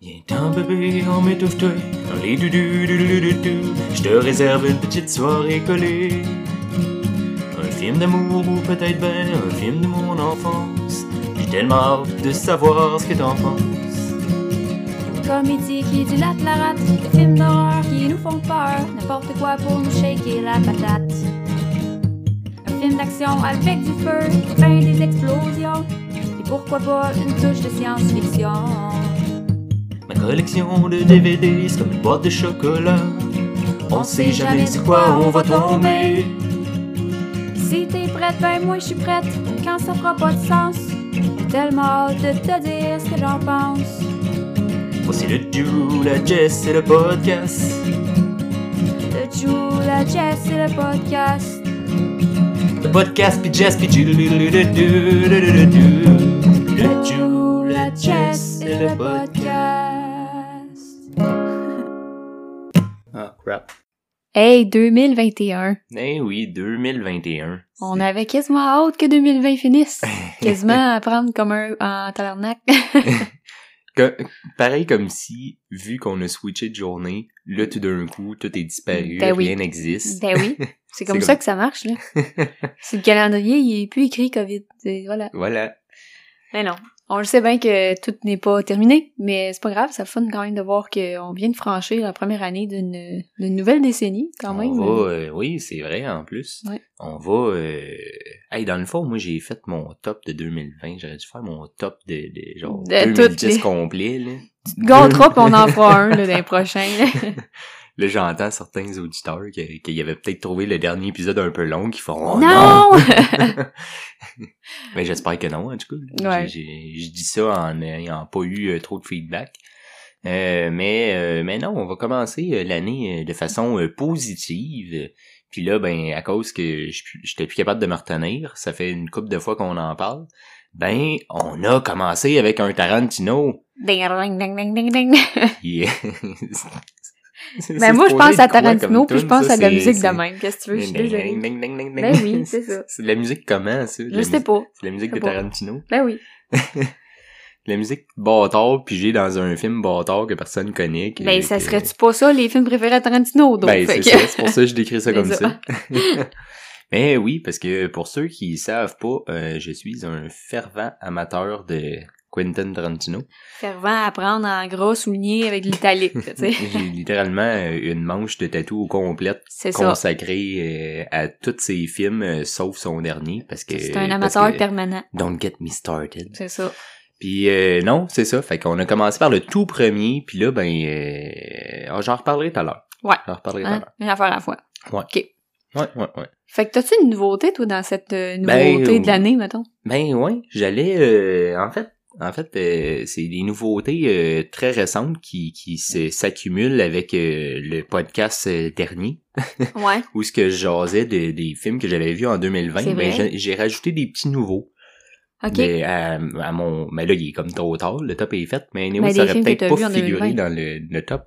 Viens-t'en bébé, on m'étouffe-toi dans les doudou doudou Je te réserve une petite soirée collée. Un film d'amour ou peut-être ben un film de mon enfance. J'ai tellement hâte de savoir ce que t'en penses. Comédie qui dilate la rate, des films d'horreur qui nous font peur, n'importe quoi pour nous shaker la patate. Un film d'action avec du feu, ben des explosions, et pourquoi pas une touche de science-fiction? Collection de DVD, c'est comme une boîte de chocolat. On sait jamais sur quoi on va tomber. Si t'es prête, ben moi je suis prête, quand ça fera pas de sens. J'ai tellement hâte de te dire ce que j'en pense. Voici le Jou, la Jess et le podcast. Le Jou, la Jess et le podcast. Le podcast pis Jess pis Jou, le Jou, la Jess et le podcast. Crap. Hey, 2021. Eh oui, 2021. On avait quasiment hâte que 2020 finisse. quasiment à prendre comme un en tabarnak. Que- pareil comme si, vu qu'on a switché de journée, là tout d'un coup, tout est disparu, Ben oui. rien n'existe. ben oui. C'est comme ça comme- que ça marche, là. C'est le calendrier, il est plus écrit COVID. Voilà. Voilà. Mais non. On le sait bien que tout n'est pas terminé, mais c'est pas grave, ça fun quand même de voir qu'on vient de franchir la première année d'une nouvelle décennie, quand même. On va, euh, oui, c'est vrai en plus. Ouais. On va. Euh... Hey, dans le fond, moi j'ai fait mon top de 2020. J'aurais dû faire mon top de, de genre De 2010 toutes les- complet. Là. Tu te gâteras on en fera un, les prochains, là. J'entends certains auditeurs qui, qui avaient peut-être trouvé le dernier épisode un peu long, qui font oh, non! Mais j'espère que non, en tout cas. Ouais. Je dis ça en n'ayant pas eu euh, trop de feedback. Euh, mais, euh, mais non, on va commencer euh, l'année euh, de façon euh, positive. Puis là, ben, à cause que je j'étais plus capable de me retenir, ça fait une couple de fois qu'on en parle, ben, on a commencé avec un Tarantino. ding, ding, ding, ding, ding, ding. qui C'est Ben moi, je pense à Tarantino, puis je pense à de la musique de même. Qu'est-ce que tu veux? Je suis désolée. Ben oui, c'est ça. C'est de la musique comment, ça? Je sais pas. C'est la musique de. Tarantino? Ben oui. La musique bâtard pigée dans un film bâtard que personne connaît. Ben, ça serait-tu pas ça, les films préférés à Tarantino, donc? Ben, c'est ça. C'est pour ça que je décris ça comme ça. Mais oui, parce que pour ceux qui savent pas, euh, je suis un fervent amateur de Quentin Tarantino. Fervent à prendre en gros souligné avec l'italique. J'ai littéralement euh, une manche de tatou complète consacrée euh, à tous ses films, euh, sauf son dernier, parce que... C'est un amateur que- permanent. Don't get me started. C'est ça. Puis euh, non, c'est ça. Fait qu'on a commencé par le tout premier, puis là, ben, euh, ah, j'en reparlerai tout à l'heure. Ouais. J'en reparlerai tout à Hein? l'heure. Une affaire à la fois. Ouais, ouais, ouais. Fait que t'as-tu une nouveauté, toi, dans cette euh, Ben, nouveauté de l'année, mettons? Ben ouais, j'allais euh, en fait en fait euh, c'est des nouveautés euh, très récentes qui qui se- s'accumulent avec euh, le podcast euh, dernier Ouais. où ce que jasais de- des films que j'avais vus en 2020 C'est ben j'ai- rajouté des petits nouveaux OK. mais à, à mon mais là il est comme trop tard le top est fait mais anyway, Ben, ça aurait peut-être pas figuré 2020. dans le, le top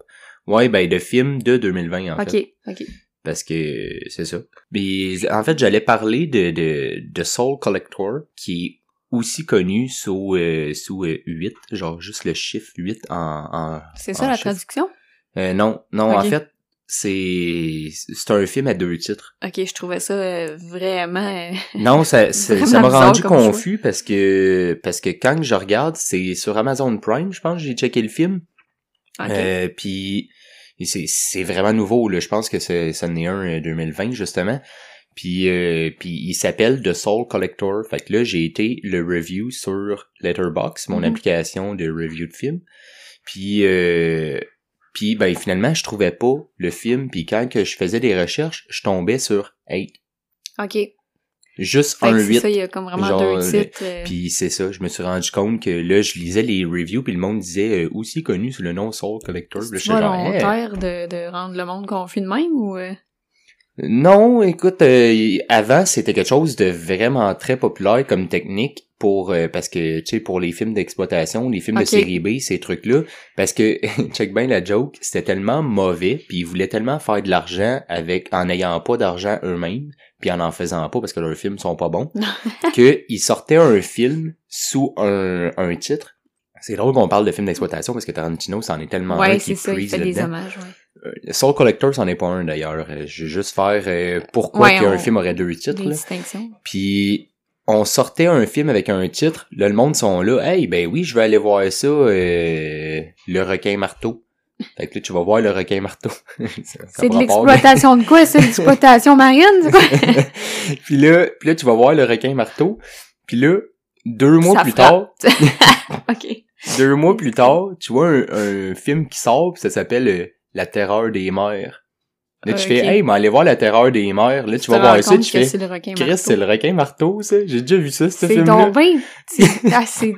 ouais ben de films de 2020 en fait OK. OK. parce que c'est ça. Mais en fait, j'allais parler de, de, de Soul Collector, qui est aussi connu sous, euh, sous euh, 8, genre juste le chiffre 8 en... en C'est en ça, la chiffre. traduction? Euh, non, non, en fait, c'est c'est un film à deux titres. OK, je trouvais ça euh, vraiment... Non, ça ça ça m'a rendu choix. confus parce que parce que quand je regarde, c'est sur Amazon Prime, je pense, j'ai checké le film. OK. Euh, puis c'est c'est vraiment nouveau là, je pense que c'est ça en est un euh, 2020 justement. Puis euh, puis il s'appelle The Soul Collector. Fait que là j'ai été le review sur Letterboxd, mon Mhm. application de review de film. Puis euh, puis ben finalement je trouvais pas le film puis quand que je faisais des recherches, je tombais sur 8. OK. Juste Fait un que c'est 8. ça, il y a comme vraiment Genre, deux titres. euh, Puis c'est ça, je me suis rendu compte que là, je lisais les reviews, puis le monde disait euh, aussi connu sous le nom Soul Collector. C'est genre, Hey. volontaire de, de rendre le monde confus de même ou... Non, écoute, euh, avant c'était quelque chose de vraiment très populaire comme technique pour euh, parce que tu sais pour les films d'exploitation, les films de série B, ces trucs-là, parce que check bien la joke, c'était tellement mauvais, puis ils voulaient tellement faire de l'argent avec en n'ayant pas d'argent eux-mêmes, puis en en faisant pas parce que leurs films sont pas bons, que ils sortaient un film sous un, un titre. C'est drôle qu'on parle de films d'exploitation parce que Tarantino, c'en est tellement un Ouais, qui c'est ça, il fait des hommages, ouais. Euh, Soul Collector, c'en est pas un d'ailleurs. Euh, Je vais juste faire euh, pourquoi Ouais, qu'un on- film aurait deux titres. Des là. distinctions. Puis on sortait un film avec un titre, là le monde sont là, hey ben oui, je vais aller voir ça, euh, le requin marteau. Fait que là tu vas voir le requin marteau. C'est de l'exploitation de quoi, ça? L'exploitation marine, c'est quoi? puis là, puis là tu vas voir le requin marteau. Puis là, deux mois Ça plus frappe. tard, ok. deux mois plus tard, tu vois un, un film qui sort, puis ça s'appelle euh, La terreur des mers. Là tu Ok. fais, hey, mais allez voir La terreur des mers. Là tu vas voir ça, tu fais, c'est le requin Chris, c'est le requin marteau, ça. J'ai déjà vu ça, ce film-là. bien, c'est ah, c'est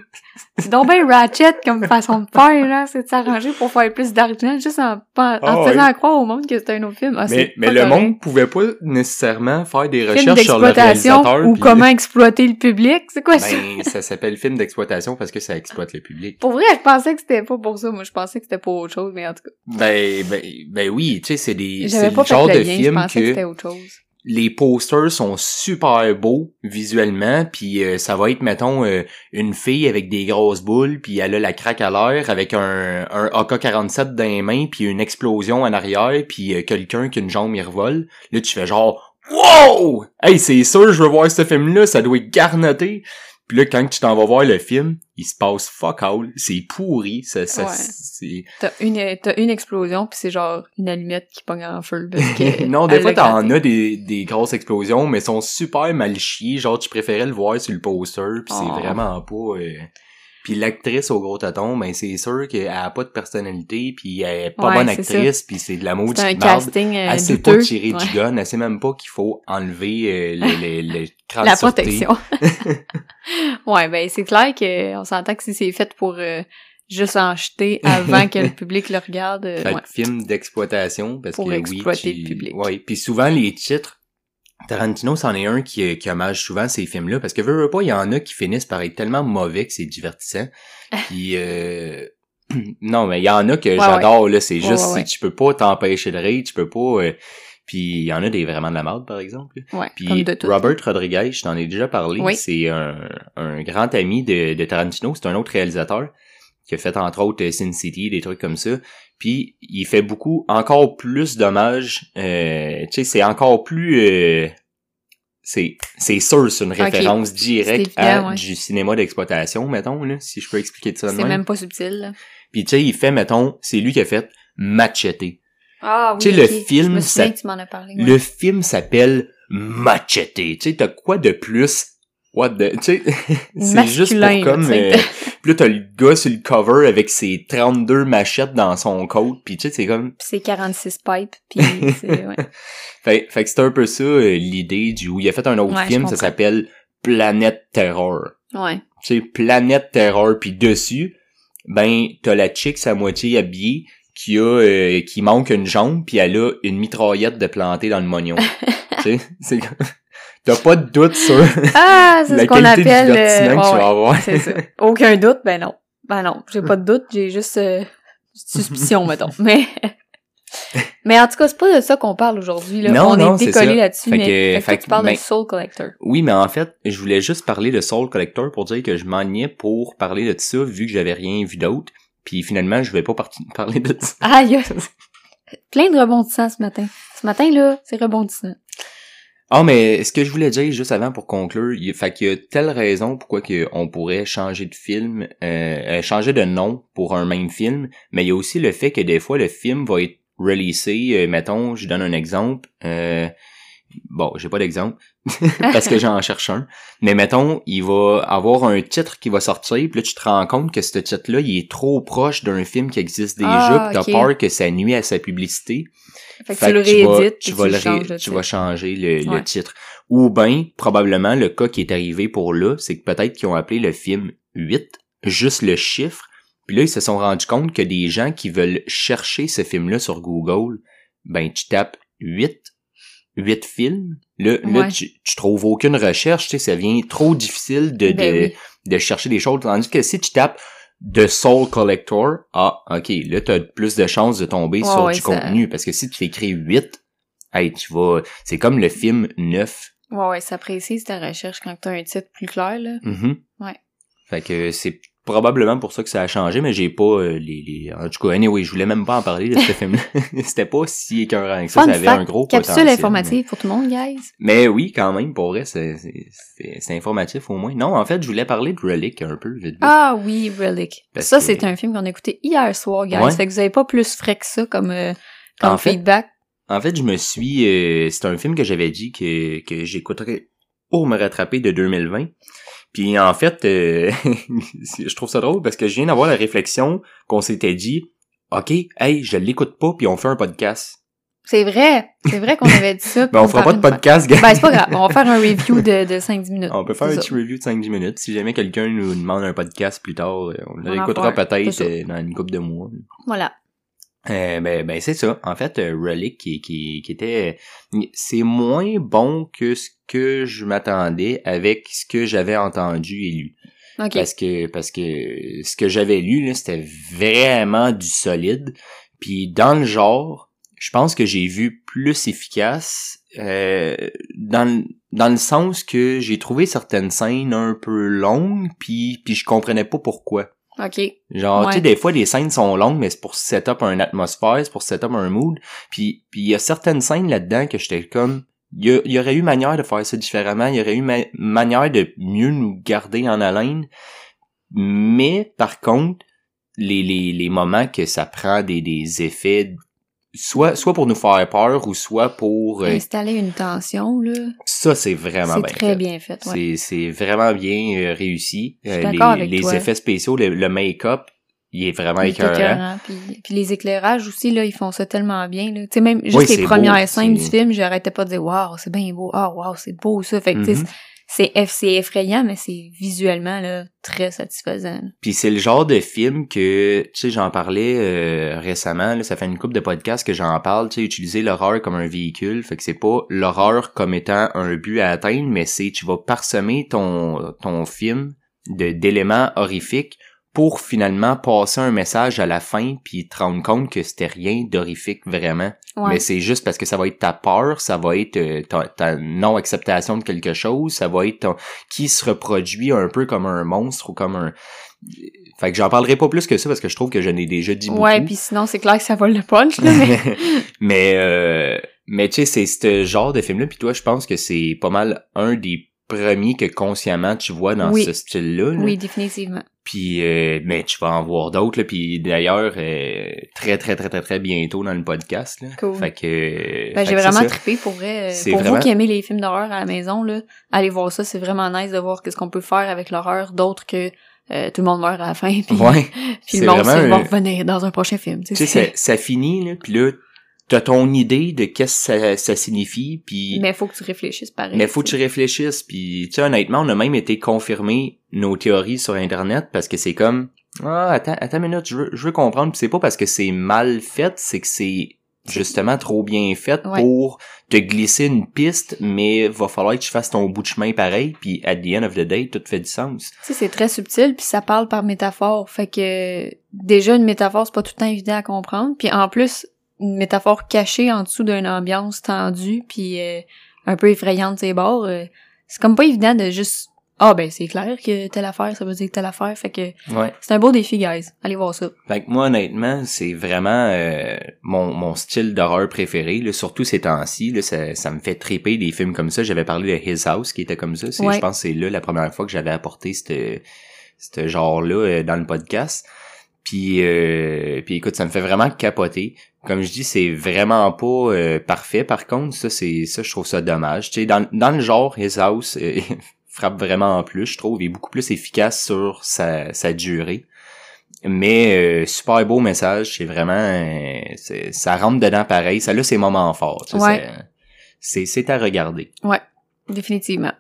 c'est donc bien ratchet comme façon de faire, là. C'est de s'arranger pour faire plus d'argent, juste en, en, en Ah, faisant croire au monde que c'est un autre film. Ah, Mais, mais le monde pouvait pas nécessairement faire des recherches sur le réalisateur. ou puis- comment exploiter le public, c'est quoi ça? Ben, ça s'appelle film d'exploitation parce que ça exploite le public. Pour vrai, je pensais que c'était pas pour ça. Moi, je pensais que c'était pour autre chose, mais en tout cas, Ben, ben, ben oui, tu sais, c'est des, c'est le genre de lien. Je film pensais que, que c'était autre chose. Les posters sont super beaux visuellement, puis euh, ça va être, mettons, euh, une fille avec des grosses boules, puis elle a la craque à l'air avec un, un AK-47 dans les mains, puis une explosion en arrière, puis euh, quelqu'un qui une jambe y revole. Là, tu fais genre « Wow! Hey, c'est sûr, je veux voir ce film-là, ça doit être garnoté! » Puis là, quand tu t'en vas voir le film, il se passe fuck all, c'est pourri, ça, ça, Ouais. c'est... T'as une, t'as une explosion, puis c'est genre une allumette qui pogne en feu. Parce que non, des fois, t'en as des, des grosses explosions, mais sont super mal chiées. Genre, tu préférais le voir sur le poster, pis Oh. c'est vraiment pas... euh, Puis l'actrice au gros tâton, ben c'est sûr qu'elle a pas de personnalité, puis elle est pas Ouais, bonne actrice, puis c'est de la maudite C'est un casting euh, Elle sait douteux. pas tirer Ouais. du gun, elle sait même pas qu'il faut enlever euh, le, le, le crâne La protection. ouais, ben c'est clair que on s'entend que si c'est fait pour euh, juste en jeter avant que le public le regarde, euh, Fait ouais. film d'exploitation, parce Pour que exploiter oui, le tu- public. Ouais, puis souvent les titres, Tarantino, c'en est un qui, qui hommage souvent ces films-là, parce que veux, veux pas, il y en a qui finissent par être tellement mauvais que c'est divertissant. Puis euh... non, mais il y en a que Ouais, j'adore, là, c'est juste, ouais, tu peux pas t'empêcher de rire, tu peux pas... euh, Puis il y en a des vraiment de la merde, par exemple. Ouais, Puis comme de tout. Robert Rodriguez, je t'en ai déjà parlé, Oui. c'est un, un grand ami de, de Tarantino, c'est un autre réalisateur qui a fait entre autres euh, Sin City, des trucs comme ça. Puis il fait beaucoup, encore plus d'hommages. Euh, tu sais, c'est encore plus... euh, c'est c'est sûr, c'est une référence directe évident, à ouais. du cinéma d'exploitation, mettons, là, si je peux expliquer ça de C'est même. pas subtil. là. Puis tu sais, il fait, mettons, c'est lui qui a fait Machete. Ah oui, Tu sais, le film, Je me souviens ça- que tu m'en as parlé. ouais. Le film s'appelle Machete. Tu sais, t'as quoi de plus? What the... Tu sais, c'est juste pour comme... euh, Puis là, t'as le gars sur le cover avec ses 32 machettes dans son coat. Puis tu sais, c'est comme... Puis c'est 46 pipes, puis c'est... Ouais. Fait, fait que c'est un peu ça, euh, l'idée du... Il a fait un autre Ouais, film, ça s'appelle Planète Terror. ouais. Tu sais, Planète Terror. Puis dessus, ben, t'as la chick à moitié habillée qui a... euh, qui manque une jambe, puis elle a une mitraillette de plantée dans le mognon. tu sais, c'est... T'as pas de doute sur Ah, c'est la ce qu'on qualité du appelle... divertissement euh, que tu vas avoir. C'est ça. Aucun doute, ben non. Ben non, j'ai pas de doute, j'ai juste euh, suspicion, mettons. Mais... Mais en tout cas, c'est pas de ça qu'on parle aujourd'hui. Là. Non, On non, est c'est décollé ça. là-dessus, Fait mais que- toi, tu parles ben- de Soul Collector. Oui, mais en fait, je voulais juste parler de Soul Collector pour dire que je m'ennuyais pour parler de ça vu que j'avais rien vu d'autre. Puis finalement, je vais pas parler de ça. Ah, il y a plein de rebondissants ce matin. Ce matin, là, c'est rebondissant. Ah, mais ce que je voulais dire juste avant pour conclure, il, fait qu'il y a telle raison pourquoi on pourrait changer de film, euh, euh, changer de nom pour un même film, mais il y a aussi le fait que des fois le film va être releasé, euh, mettons, je donne un exemple, euh, bon, j'ai pas d'exemple, parce que j'en cherche un, mais mettons, il va avoir un titre qui va sortir, puis là tu te rends compte que ce titre-là, il est trop proche d'un film qui existe déjà, Ah, puis t'as peur que ça nuit à sa publicité, Fait que fait tu le que tu vas- réédites, tu vas, le ré- tu vas changer le, titre. Ou bien, probablement, le cas qui est arrivé pour là, c'est que peut-être qu'ils ont appelé le film 8, juste le chiffre, puis là, ils se sont rendus compte que des gens qui veulent chercher ce film-là sur Google, ben, tu tapes 8, 8 films, là, là tu, tu trouves aucune recherche, tu sais, ça devient trop difficile de, Ben de, oui. de chercher des choses, tandis que si tu tapes The Soul Collector, ah, ok, là, t'as plus de chances de tomber sur du ça- contenu, parce que si tu écris 8, hey, tu vas, c'est comme le film 9. Ouais, ouais, ça précise ta recherche quand t'as un titre plus clair, là. Mhm. Ouais. Fait que c'est probablement pour ça que ça a changé, mais j'ai pas euh, les, les... En tout cas, anyway, je voulais même pas en parler de ce film-là. C'était pas si écœurant que ça, Fun ça avait fact, un gros Capsule potentiel, informative pour tout le monde, guys. Mais... mais oui, quand même, pour vrai, c'est informatif au moins. Non, en fait, je voulais parler de Relic un peu, vite. Ah oui, Relic. Parce ça, que- c'est un film qu'on a écouté hier soir, guys. Ouais. Fait que vous avez pas plus frais que ça comme, euh, comme En fait, feedback. En fait, je me suis... euh, c'est un film que j'avais dit que, que j'écouterais pour me rattraper de 2020. Puis en fait, euh, je trouve ça drôle parce que je viens d'avoir la réflexion qu'on s'était dit, OK, hey, je l'écoute pas, puis on fait un podcast. C'est vrai. C'est vrai qu'on avait dit ça. Ben, on fera pas de podcast, gars. Ben, c'est pas grave. On va faire un review de, de 5-10 minutes. On peut faire un petit review de 5-10 minutes. Si jamais quelqu'un nous demande un podcast plus tard, euh, on On un. peut-être euh, dans une couple de mois. Voilà. Euh, ben, ben c'est ça. En fait, euh, Relic qui, qui, qui était, c'est moins bon que ce que je m'attendais avec ce que j'avais entendu et lu. OK. Parce que parce que ce que j'avais lu là, c'était vraiment du solide. Puis dans le genre, je pense que j'ai vu plus efficace euh, dans le- dans le sens que j'ai trouvé certaines scènes un peu longues puis puis je comprenais pas pourquoi. OK. Genre, tu sais, Ouais. des fois, les scènes sont longues, mais c'est pour set up un atmosphère, c'est pour set up un mood. Puis puis il y a certaines scènes là-dedans que j'étais comme... Il y, aurait eu manière de faire ça différemment, il y aurait eu ma- manière de mieux nous garder en haleine. Mais, par contre, les, les, les moments que ça prend des, des effets, soit, soit pour nous faire peur ou soit pour... euh, Installer une tension, là. ça, c'est vraiment C'est bien très fait. bien fait, ouais. C'est, c'est vraiment bien euh, réussi. Je suis Euh, les avec les toi. effets spéciaux, le, le make-up, il est vraiment Il est écœurant. écœurant, Puis, puis les éclairages aussi, là, ils font ça tellement bien. Là. Tu sais, même juste Oui, les c'est premières beau, scènes du c'est- film, j'arrêtais pas de dire Waouh, c'est bien beau, ah waouh, c'est beau ça. Fait que sais, Mhm. C'est eff- c'est effrayant, mais c'est visuellement très satisfaisant. Puis c'est le genre de film que, tu sais, j'en parlais euh, récemment, là, ça fait une couple de podcasts que j'en parle, tu sais, utiliser l'horreur comme un véhicule, fait que c'est pas l'horreur comme étant un but à atteindre, mais c'est tu vas parsemer ton ton film de d'éléments horrifiques pour finalement passer un message à la fin puis te rendre compte que c'était rien d'horrifique vraiment. Ouais. Mais c'est juste parce que ça va être ta peur, ça va être euh, ta, ta non-acceptation de quelque chose, ça va être ton- qui se reproduit un peu comme un monstre ou comme un... Fait que j'en parlerai pas plus que ça parce que je trouve que je n'ai déjà dit beaucoup. Ouais, puis sinon c'est clair que ça vole le punch là, mais mais euh, mais tu sais c'est ce genre de film là puis toi je pense que c'est pas mal un des premiers que consciemment tu vois dans Oui. ce style là, oui, définitivement. Puis euh, mais tu vas en voir d'autres là puis d'ailleurs euh, très très très très très bientôt dans le podcast là Cool. fait que Ben, fait j'ai vraiment trippé pour vrai. euh, Pour vraiment- vous qui aimez les films d'horreur à la maison, là, allez voir ça. C'est vraiment nice de voir qu'est-ce qu'on peut faire avec l'horreur d'autre que euh, tout le monde meurt à la fin. Puis, ouais puis le monde va revenir dans un prochain film. tu sais ça, ça finit là puis là t'as ton idée de qu'est-ce que ça, ça signifie puis Mais faut que tu réfléchisses pareil. Mais faut que tu réfléchisses, puis tu sais honnêtement, on a même été confirmer nos théories sur internet parce que c'est comme ah attends attends une minute, je veux je veux comprendre, puis c'est pas parce que c'est mal fait, c'est que c'est justement trop bien fait Ouais. pour te glisser une piste, mais va falloir que tu fasses ton bout de chemin pareil, puis at the end of the day, tout fait du sens. Tu sais, c'est très subtil, puis ça parle par métaphore. Fait que déjà, une métaphore, c'est pas tout le temps évident à comprendre. Puis en plus, une métaphore cachée en dessous d'une ambiance tendue, puis euh, un peu effrayante de ses bords, euh, c'est comme pas évident de juste... Ah ben, c'est clair que telle affaire, ça veut dire telle affaire. Fait que Ouais. c'est un beau défi, guys. Allez voir ça. Fait que moi, honnêtement, c'est vraiment euh, mon, mon style d'horreur préféré, là, surtout ces temps-ci. Là, ça, ça me fait triper des films comme ça. J'avais parlé de His House qui était comme ça. C'est, Ouais. Je pense que c'est là la première fois que j'avais apporté ce ce genre-là euh, dans le podcast. Puis, euh, puis écoute, ça me fait vraiment capoter. Comme je dis, c'est vraiment pas euh, parfait. Par contre, ça, c'est ça, je trouve ça dommage. Tu sais, dans, dans le genre, His House euh, frappe vraiment en plus, je trouve, il est beaucoup plus efficace sur sa, sa durée. Mais euh, super beau message, c'est vraiment euh, c'est- ça rentre dedans pareil, ça a ses moments forts. tu sais, Ouais. C'est c'est c'est à regarder. Ouais, définitivement.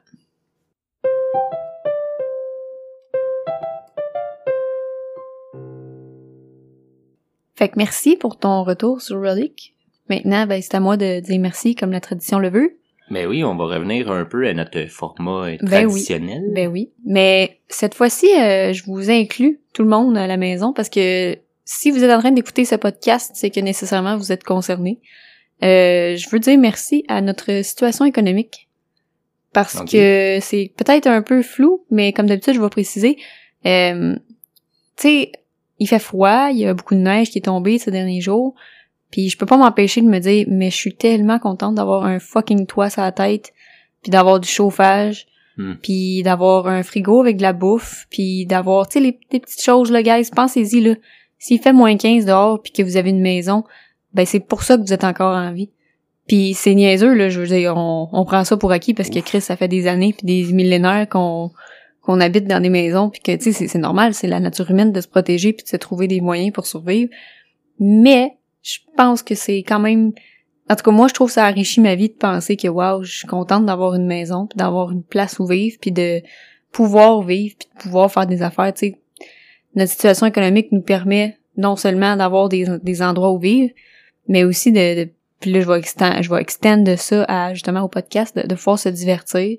Fait que merci pour ton retour sur Relic. Maintenant, ben, c'est à moi de dire merci comme la tradition le veut. Mais oui, on va revenir un peu à notre format euh, Ben oui. traditionnel. Ben oui. Mais cette fois-ci, euh, je vous inclus tout le monde à la maison parce que si vous êtes en train d'écouter ce podcast, c'est que nécessairement vous êtes concerné. Euh, je veux dire merci à notre situation économique parce que c'est peut-être un peu flou, mais comme d'habitude, je vais préciser. Euh, tu sais, il fait froid, il y a beaucoup de neige qui est tombée ces derniers jours, puis je peux pas m'empêcher de me dire, mais je suis tellement contente d'avoir un fucking toit sur la tête, puis d'avoir du chauffage, Hmm. puis d'avoir un frigo avec de la bouffe, puis d'avoir, tu sais, les, les petites choses, là, guys, pensez-y, là. S'il fait moins 15 dehors, puis que vous avez une maison, ben c'est pour ça que vous êtes encore en vie. Puis c'est niaiseux, là, je veux dire, on, on prend ça pour acquis parce que Chris, ça fait des années puis des millénaires qu'on qu'on habite dans des maisons puis que, tu sais, c'est- normal, c'est la nature humaine de se protéger puis de se trouver des moyens pour survivre. Mais je pense que c'est quand même... En tout cas, moi, je trouve que ça enrichit ma vie de penser que, waouh, je suis contente d'avoir une maison puis d'avoir une place où vivre puis de pouvoir vivre puis de pouvoir faire des affaires, tu sais. Notre situation économique nous permet non seulement d'avoir des, endroits où vivre, mais aussi de, de puis là, je vais extendre, je vais extendre ça à, justement, au podcast, de, de pouvoir se divertir,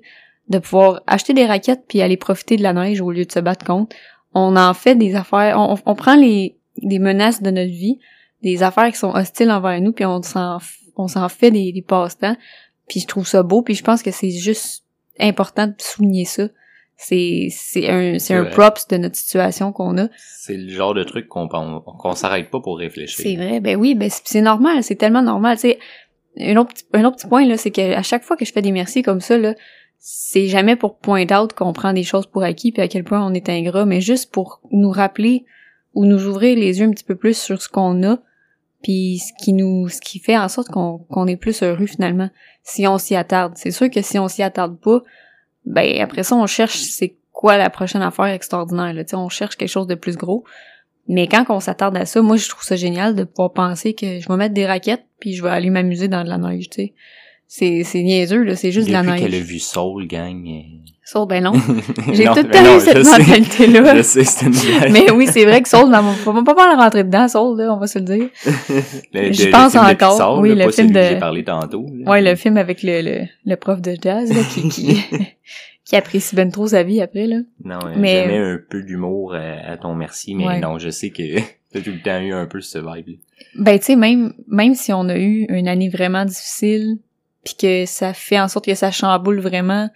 de pouvoir acheter des raquettes puis aller profiter de la neige au lieu de se battre contre. On en fait des affaires, on, on prend les, les menaces de notre vie, des affaires qui sont hostiles envers nous puis on s'en, on s'en fait des, des passe-temps. Puis je trouve ça beau puis je pense que c'est juste important de souligner ça. C'est, c'est un, c'est un vrai. props de notre situation qu'on a. C'est le genre de truc qu'on qu'on qu'on s'arrête pas pour réfléchir. C'est vrai, ben oui, ben c'est c'est normal, c'est tellement normal. Tu sais, un autre petit, un autre petit point là, c'est que à chaque fois que je fais des merci comme ça là, c'est jamais pour point out qu'on prend des choses pour acquis puis à quel point on est ingrat, mais juste pour nous rappeler ou nous ouvrir les yeux un petit peu plus sur ce qu'on a, puis ce qui nous, ce qui fait en sorte qu'on qu'on est plus heureux finalement si on s'y attarde. C'est sûr que si on s'y attarde pas, ben après ça on cherche c'est quoi la prochaine affaire extraordinaire là, on cherche quelque chose de plus gros. Mais quand on s'attarde à ça, moi je trouve ça génial de pouvoir penser que je vais mettre des raquettes puis je vais aller m'amuser dans de la neige, tu sais. C'est c'est niaiseux là, c'est juste de la Depuis qu'elle a neige. vu Soul, gang. euh, Sauf ben non, j'ai tout non, temps eu cette je sais. mentalité là. Je sais, c'est une blague. Mais oui, c'est vrai que Soul, on va pas mal rentrer dedans, Soul, là, on va se le dire. J'y le- pense le film de encore, Pixar, oui, là, le pas film de- j'ai parlé tantôt. là. Ouais, le film avec le, le, le prof de jazz, là, qui, qui, qui apprécie ben trop sa vie après, là. Non, euh, Mais- j'aimais un peu d'humour à, à ton merci, mais Ouais. non, je sais que t'as tout le temps eu un peu ce vibe. Ben, tu sais, même, même si on a eu une année vraiment difficile, puis que ça fait en sorte que ça chamboule vraiment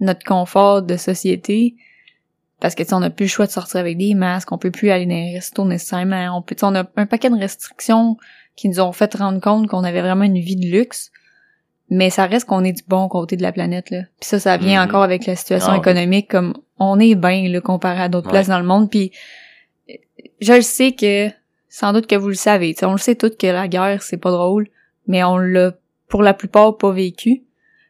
notre confort de société, parce que, tu sais, on n'a plus le choix de sortir avec des masques, on peut plus aller dans les restos nécessairement, on peut, tu sais, on a un paquet de restrictions qui nous ont fait rendre compte qu'on avait vraiment une vie de luxe, mais ça reste qu'on est du bon côté de la planète, là. Puis ça, ça vient Mhm. encore avec la situation Ah oui. économique, comme on est bien, là, comparé à d'autres Ouais. places dans le monde, puis je le sais que sans doute que vous le savez. On le sait tous que la guerre, c'est pas drôle, mais on l'a pour la plupart pas vécu.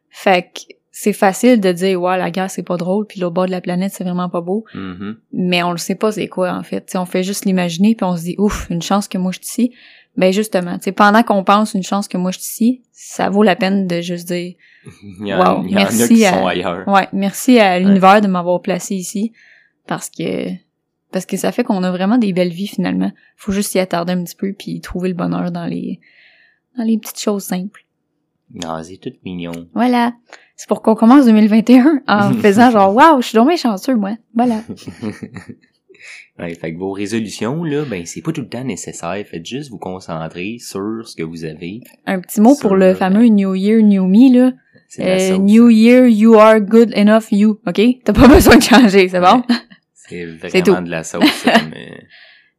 Fait que c'est facile de dire ouais la guerre c'est pas drôle puis l'autre bord de la planète c'est vraiment pas beau. Mhm. mais on le sait pas c'est quoi en fait. T'sais, on fait juste l'imaginer puis on se dit ouf une chance que moi je suis ici. Ben justement tu sais pendant qu'on pense une chance que moi je suis ici ça vaut la peine de juste dire Wow, merci à- ouais merci à l'univers de m'avoir placé ici parce que parce que ça fait qu'on a vraiment des belles vies finalement. Faut juste s'y attarder un petit peu puis trouver le bonheur dans les dans les petites choses simples Non, c'est tout mignon. voilà c'est pour qu'on commence 2021 en faisant genre waouh je suis donc chanceux moi voilà Ouais, fait que vos résolutions, là, ben, c'est pas tout le temps nécessaire. Faites juste vous concentrer sur ce que vous avez. un petit mot pour le fameux New Year New Me là Euh. New Year you are good enough you ok? T'as pas besoin de changer c'est bon? C'est C'est vraiment tout. de la sauce. euh,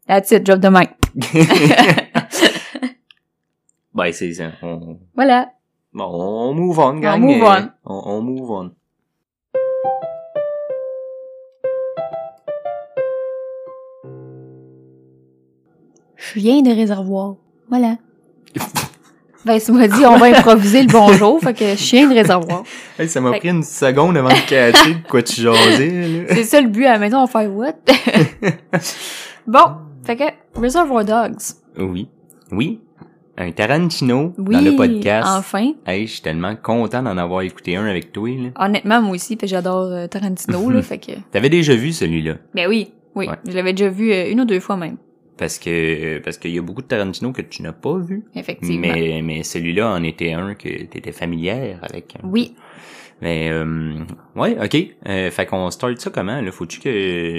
that's it drop the mic ben, c'est ça. Voilà Bon, on move on, gang. move euh, on. On, on move on. Je viens de réservoir. Voilà. ben, tu m'as dit, on va improviser le bonjour, fait que je viens de réservoir. Hey, ça m'a pris une seconde avant de catcher de quoi tu jasais. C'est ça le but à la maison, on fait what? bon, fait que, Reservoir Dogs. Oui. Oui. Un Tarantino Oui, dans le podcast. enfin. Hey, je suis tellement content d'en avoir écouté un avec toi, là. Honnêtement, moi aussi, puis j'adore euh, Tarantino, là, fait que... T'avais déjà vu celui-là? Ben oui, oui, Ouais. je l'avais déjà vu euh, une ou deux fois même, Parce que, parce qu'il y a beaucoup de Tarantino que tu n'as pas vu. effectivement. Mais, mais celui-là en était un que t'étais familière avec. Oui, Mais, euh, ouais, ok. Euh, fait qu'on start ça comment, là? Faut-tu que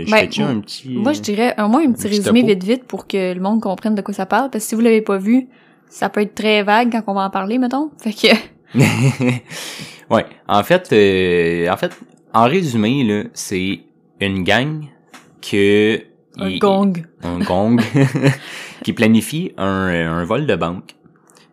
je Ben, un petit... moi je dirais au moins un petit petit résumé topo? vite vite pour que le monde comprenne de quoi ça parle, parce que si vous l'avez pas vu, ça peut être très vague quand on va en parler, mettons. Fait que... ouais. En fait, euh, en fait, en résumé, là, c'est une gang que Un il- gong. un gong qui planifie un, un vol de banque.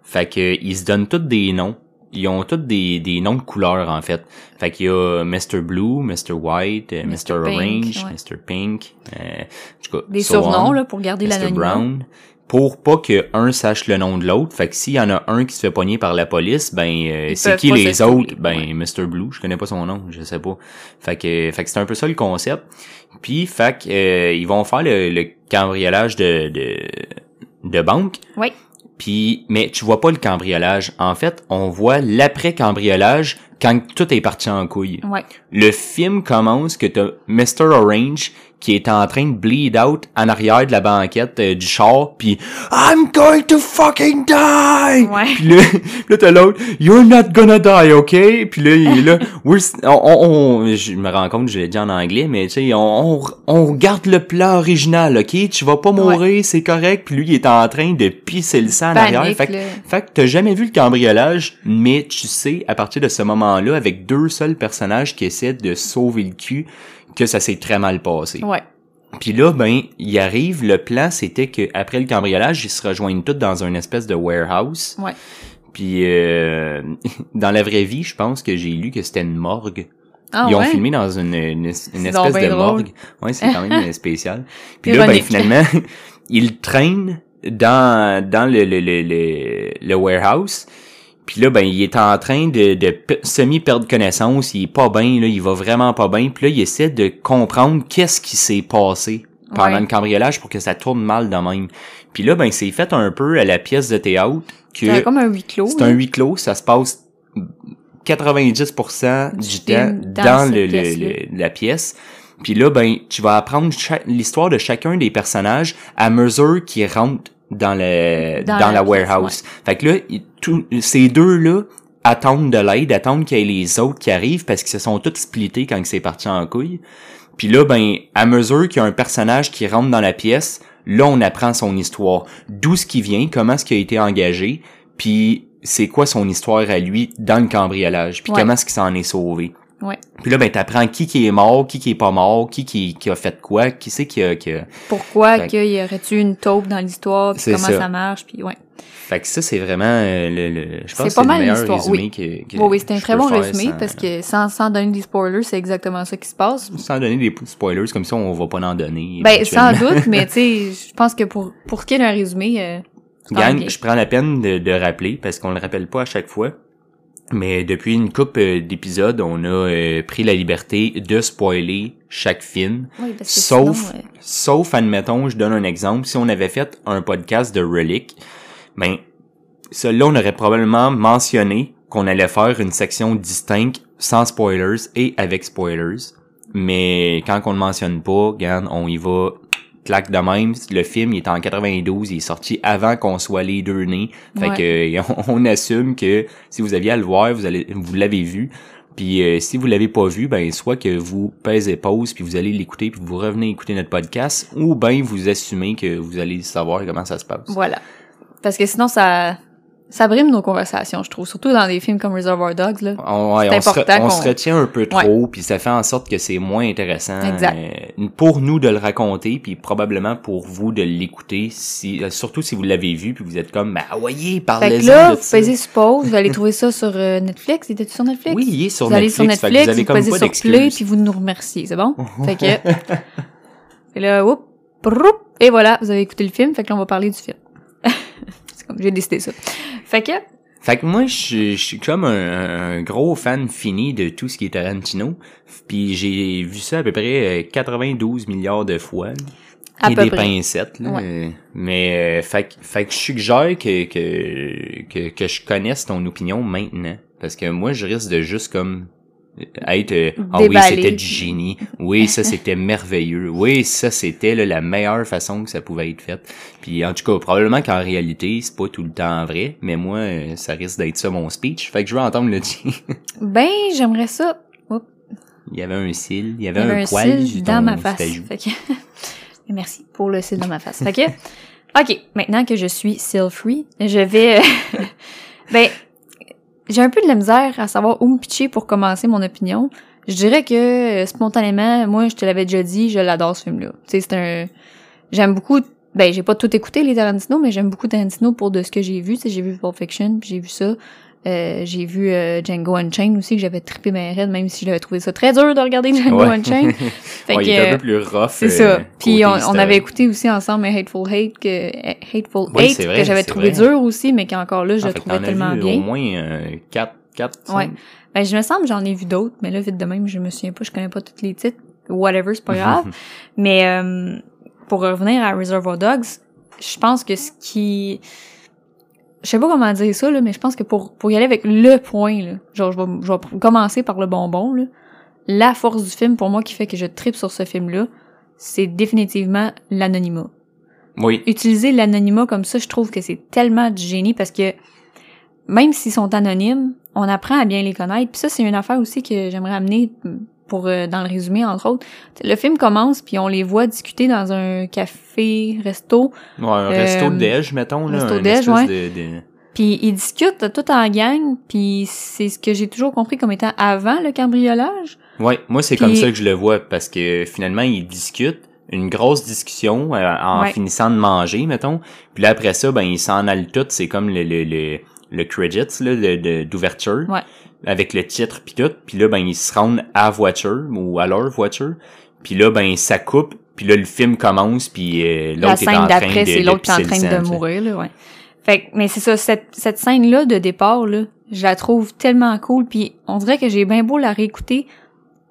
Fait que ils se donnent tous des noms. Ils ont tous des, des noms de couleurs en fait. Fait qu'il y a Mr. Blue, Mr. White, euh, Mr. Pink, Orange, ouais. Mr. Pink, euh, en tout cas, Des so surnoms, on, là, pour garder Mr. l'anonymat. Brown. Pour pas que un sache le nom de l'autre. Fait que s'il y en a un qui se fait pogner par la police, ben euh, c'est qui les autres? Ben ouais. Mr. Blue, je connais pas son nom, je sais pas. Fait que, fait que c'est un peu ça le concept. Puis, fait que, euh, ils vont faire le, le cambriolage de, de, de banque. Oui. Puis, mais tu vois pas le cambriolage. En fait, on voit l'après-cambriolage quand tout est parti en couille. Ouais. Le film commence que t'as Mr. Orange qui est en train de bleed out en arrière de la banquette euh, du char puis I'm going to fucking die. Ouais. Puis là, là t'as l'autre You're not gonna die, ok? Puis là il est là We're on, on, on- je me rends compte je l'ai dit en anglais mais tu sais on, on on regarde le plan original, ok? Tu vas pas mourir, c'est correct. Puis lui il est en train de pisser le sang en arrière. Fait que fait que t'as jamais vu le cambriolage, mais tu sais, à partir de ce moment-là, avec deux seuls personnages qui essaient de sauver le cul, que ça s'est très mal passé. Ouais. Puis là, ben, il arrive, le plan, c'était que après le cambriolage, ils se rejoignent tous dans une espèce de warehouse. Ouais. Puis euh, dans la vraie vie, je pense que j'ai lu que c'était une morgue. Ah, Ils ont ouais? filmé dans une, une, une C'est espèce donc de drôle. morgue. Ouais, c'est quand même spécial. Puis là, ben, finalement, ils traînent dans, dans le, le, le, le, le warehouse. Puis là, ben, il est en train de, de pe- semi-perdre connaissance. Il est pas bien, là. Il va vraiment pas bien. Puis là, il essaie de comprendre qu'est-ce qui s'est passé pendant Ouais. le cambriolage pour que ça tourne mal de même. Puis là, ben, c'est fait un peu à la pièce de théâtre que C'est comme un huis clos. c'est un huis clos, ça se passe 90% du, Du temps dans, le, le- le- la pièce. Puis là, ben, tu vas apprendre l'histoire de chacun des personnages à mesure qu'ils rentrent dans le dans, Dans la, warehouse. Fait que là, tout- ces deux-là attendent de l'aide, attendent qu'il y ait les autres qui arrivent parce qu'ils se sont tous splittés quand c'est parti en couille. Puis là, ben, à mesure qu'il y a un personnage qui rentre dans la pièce, là, on apprend son histoire. D'où ce qui vient, comment est-ce qu'il a été engagé, puis c'est quoi son histoire à lui dans le cambriolage, puis Ouais. comment est-ce qu'il s'en est sauvé. Ouais. Puis là, ben, t'apprends qui qui est mort, qui qui est pas mort, qui qui, qui a fait quoi, qui c'est qui a, qui a... Pourquoi Fait qu'il y aurait-tu une taupe dans l'histoire, puis comment ça. ça. marche, puis ouais. Fait que ça, c'est vraiment euh, le, le- je pense C'est que pas c'est le mal meilleur résumé oui. que, que Oui, oui, c'est un très bon résumé sans- parce que sans, sans donner des spoilers, c'est exactement ça qui se passe. Sans donner des spoilers, comme ça, on va pas en donner. Ben, sans doute, mais tu sais, je pense que pour, pour ce qui est d'un résumé, euh, Gang, je prends la peine de, de rappeler parce qu'on le rappelle pas à chaque fois. Mais depuis une coupe euh, d'épisodes, on a euh, pris la liberté de spoiler chaque film. Oui, parce que Sauf, sinon, sauf, admettons, je donne un exemple, si on avait fait un podcast de Relic, ben, celui-là, on aurait probablement mentionné qu'on allait faire une section distincte sans spoilers et avec spoilers. Mais quand on le mentionne pas, regarde, on y va claque de même. Le film, il est en 92, il est sorti avant qu'on soit les deux nés. Fait Ouais. que euh, on, on assume que si vous aviez à le voir, vous allez vous l'avez vu. Puis euh, si vous l'avez pas vu, ben soit que vous pèsez pause puis vous allez l'écouter puis vous revenez écouter notre podcast ou ben vous assumez que vous allez savoir comment ça se passe. voilà. Parce que sinon, ça, ça brime nos conversations, je trouve. Surtout dans des films comme Reservoir Dogs, là. On, ouais, C'est on se, important on qu'on- se retient un peu trop, puis ça fait en sorte que c'est moins intéressant Exact. euh, pour nous de le raconter, puis probablement pour vous de l'écouter, si, euh, surtout si vous l'avez vu, puis vous êtes comme, bah voyez, Fait parlez-en que là, de vous ça. pèsez sur pause, vous allez trouver ça sur euh, Netflix. Il était sur Netflix? Oui, il est sur vous allez Netflix, sur fait Netflix, vous avez vous comme pesez sur play, puis vous nous remerciez, c'est bon? fait que... Et là, oup, proup, et voilà, vous avez écouté le film, fait que là, on va parler du film. C'est comme, j'ai décidé ça. Fait que, Fait que moi, je, je suis comme un, un gros fan fini de tout ce qui est Tarantino. Puis j'ai vu ça à peu près euh, 92 milliards de fois. À et peu des près. pincettes. Là. Ouais. Euh, Mais euh, fait, que- fait que je suggère que, que, que, que je connaisse ton opinion maintenant. Parce que moi, je risque de juste comme être euh, ah oui c'était du génie. Oui ça c'était merveilleux. Oui ça c'était la meilleure façon que ça pouvait être fait. Puis en tout cas probablement qu'en réalité c'est pas tout le temps vrai mais moi euh, ça risque d'être ça mon speech. Fait que je veux entendre le tien. Ben, j'aimerais ça. Oups, il y avait un cil il y il avait, y avait un poil cil dans ma face. Fait que... Merci pour le cil dans ma face. Fait que, ok, maintenant que je suis seal-free, je vais... ben, j'ai un peu de la misère à savoir où me pitcher pour commencer mon opinion. Je dirais que, euh, spontanément, moi, je te l'avais déjà dit, je l'adore, ce film-là. C'est un... J'aime beaucoup... Ben, j'ai pas tout écouté, les Tarantino, mais j'aime beaucoup Tarantino pour de ce que j'ai vu. J'ai vu Pulp Fiction, puis j'ai vu ça. Euh, j'ai vu euh, Django Unchained aussi, que j'avais trippé ma raide, même si j'avais trouvé ça très dur de regarder Django Ouais. Unchained. Fait Ouais, que, il est un euh, peu plus rough. c'est euh, ça. Puis on, on avait écouté aussi ensemble Hateful Hate, que Hateful Oui, Hate, vrai, que j'avais trouvé vrai. dur aussi, mais qu'encore là, je Ah, le fait trouvais tellement vu bien. Au moins euh, 4, 4, 5. Ouais. Ben, je me semble j'en ai vu d'autres, mais là, vite de même, je me souviens pas, je connais pas tous les titres. Whatever, c'est pas grave. mais euh, pour revenir à Reservoir Dogs, je pense que ce qui... Je sais pas comment dire ça, là, mais je pense que pour, pour y aller avec le point, là, genre, je vais, je vais commencer par le bonbon, là, la force du film, pour moi, qui fait que je tripe sur ce film-là, c'est définitivement l'anonymat Oui. utiliser l'anonymat comme ça, je trouve que c'est tellement du génie parce que même s'ils sont anonymes, on apprend à bien les connaître. Puis ça, c'est une affaire aussi que j'aimerais amener pour euh, dans le résumé entre autres. Le film commence puis on les voit discuter dans un café resto, Ouais, un resto Euh, de déj, mettons. Là, resto déj, ouais. de- de- puis ils discutent tout en gang, puis c'est ce que j'ai toujours compris comme étant avant le cambriolage. Ouais, moi c'est comme ça que je le vois parce que finalement ils discutent une grosse discussion euh, en Ouais. finissant de manger mettons. Puis là après ça ben ils s'en allent tout, c'est comme le le le, le credits là d'ouverture Ouais. avec le titre puis tout. Puis là ben ils se rendent à voiture ou à leur voiture. Puis là ben ça coupe, puis là le film commence puis euh, La l'autre est en scène train de c'est l'autre qui est en train de mourir, là, ouais. Fait que, mais c'est ça, cette, cette scène-là de départ, là, je la trouve tellement cool, puis on dirait que j'ai bien beau la réécouter,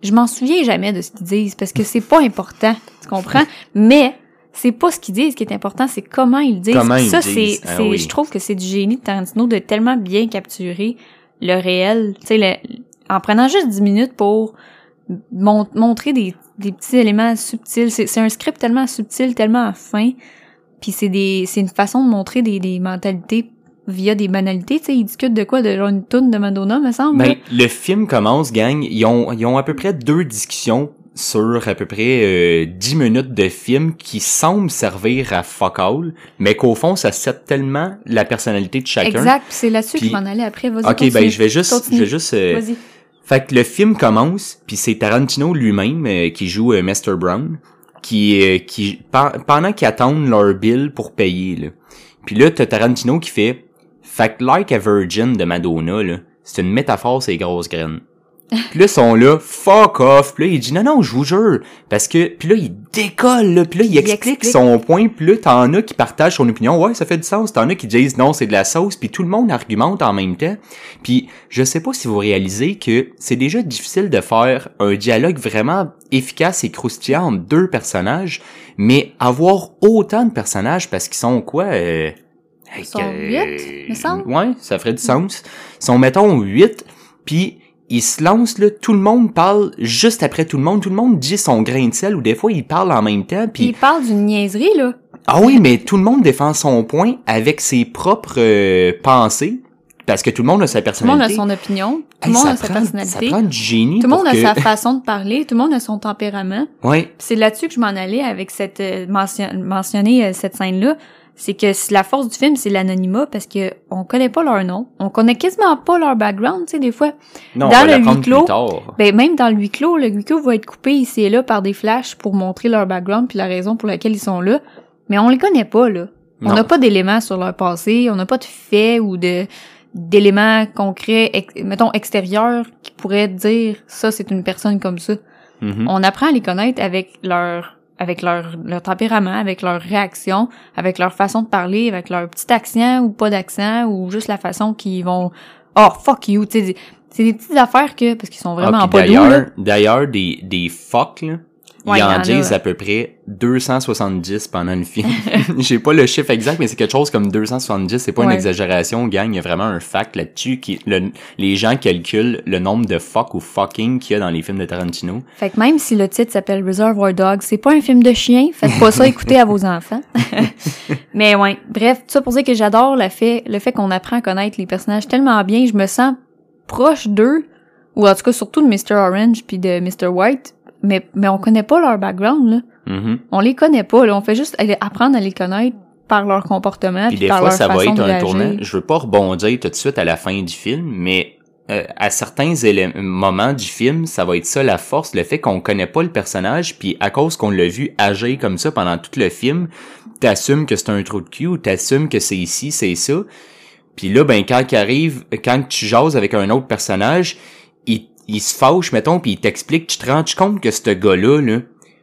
je m'en souviens jamais de ce qu'ils disent, parce que c'est pas important, tu comprends? Mais, c'est pas ce qu'ils disent qui est important, c'est comment ils disent. Comment ils ça, c'est, ah oui. je trouve que c'est du génie de Tarantino de tellement bien capturer le réel, tu sais, en prenant juste 10 minutes pour mon- montrer des, des petits éléments subtils. C'est, un script tellement subtil, tellement fin. Puis c'est des c'est une façon de montrer des, des mentalités via des banalités. Tu sais, ils discutent de quoi? De genre une toune de Madonna, me semble. Ben, le film commence, gang. Ils ont, ils ont à peu près deux discussions sur à peu près euh, 10 minutes de film qui semblent servir à fuck all, mais qu'au fond, ça set tellement la personnalité de chacun. exact. C'est là-dessus que je m'en allais après. Vas-y, Ok, continue. ben je vais juste, Continue. je vais juste. euh, Vas-y. fait que le film commence, puis c'est Tarantino lui-même euh, qui joue euh, Mr. Brown, qui, euh, qui pen- pendant qu'ils attendent leur bill pour payer, là. Puis là, t'as Tarantino qui fait Fait que Like a Virgin de Madonna, là, c'est une métaphore, c'est grosses graines. Puis là, ils sont là, fuck off. Puis là, il dit, non, non, je vous jure. Parce que, puis là, il décolle, là. Puis là, il, Il explique, explique. son point. Puis là, t'en as qui partagent son opinion. Ouais, ça fait du sens. T'en as qui disent, non, c'est de la sauce. Puis tout le monde argumente en même temps. Puis je sais pas si vous réalisez que c'est déjà difficile de faire un dialogue vraiment efficace et croustillant entre deux personnages, mais avoir autant de personnages parce qu'ils sont quoi euh, Ils sont me semble. Ouais, ça ferait du sens. Ils sont mettons huit, puis ils se lancent là, tout le monde parle juste après tout le monde, tout le monde dit son grain de sel ou des fois ils parlent en même temps Puis puis il parle d'une niaiserie, là. ah oui, mais tout le monde défend son point avec ses propres euh, pensées parce que tout le monde a sa Tout le monde personnalité. a son opinion. Tout Hey, le monde a sa prend- personnalité. Ça prend du génie. Tout le monde a que- sa façon de parler. Tout le monde a son tempérament. Puis c'est là-dessus que je m'en allais avec cette euh, mention- mentionner euh, cette scène-là, c'est que la force du film c'est l'anonymat parce que on connaît pas leur nom, on connaît quasiment pas leur background, tu sais des fois. Non, Dans on va le huis clos, plus tard. Ben même dans le huis clos, le huis clos va être coupé ici et là par des flashs pour montrer leur background puis la raison pour laquelle ils sont là, mais on les connaît pas là. On n'a pas d'éléments sur leur passé, on n'a pas de faits ou de d'éléments concrets, ex- mettons extérieurs qui pourraient dire ça c'est une personne comme ça Mhm. on apprend à les connaître avec leur avec leur, leur tempérament, avec leur réaction, avec leur façon de parler, avec leur petit accent ou pas d'accent ou juste la façon qu'ils vont oh fuck you, tu sais des- c'est des petites affaires que parce qu'ils sont vraiment Ah, pas doux d'ailleurs des des fuck là, Ouais, ils il y en disent à peu près 270 pendant le film. J'ai pas le chiffre exact, mais c'est quelque chose comme 270. C'est pas une exagération, gang. Il y a vraiment un fact là-dessus qui le- les gens calculent le nombre de fuck ou fucking qu'il y a dans les films de Tarantino. Fait que même si le titre s'appelle Reservoir Dogs, c'est pas un film de chien, faites pas ça écouter à vos enfants. Mais ouais, bref, tout ça pour dire que j'adore le fait le fait qu'on apprend à connaître les personnages tellement bien, je me sens proche d'eux ou en tout cas surtout de Mr. Orange puis de Mr. White, mais mais on connaît pas leur background là. Mhm. On les connaît pas là, on fait juste apprendre à les connaître par leur comportement Puis puis, des par fois, leur ça va être un tournant. Je veux pas rebondir tout de suite à la fin du film, mais euh, à certains moments du film, ça va être ça la force, le fait qu'on connaît pas le personnage, puis à cause qu'on l'a vu agir comme ça pendant tout le film, t'assumes que c'est un trou de cul, ou t'assumes que c'est ici, c'est ça. Puis là, ben quand arrive, quand tu jases avec un autre personnage, il, se fâche, mettons, puis il t'explique, tu te rends compte que ce gars-là, là,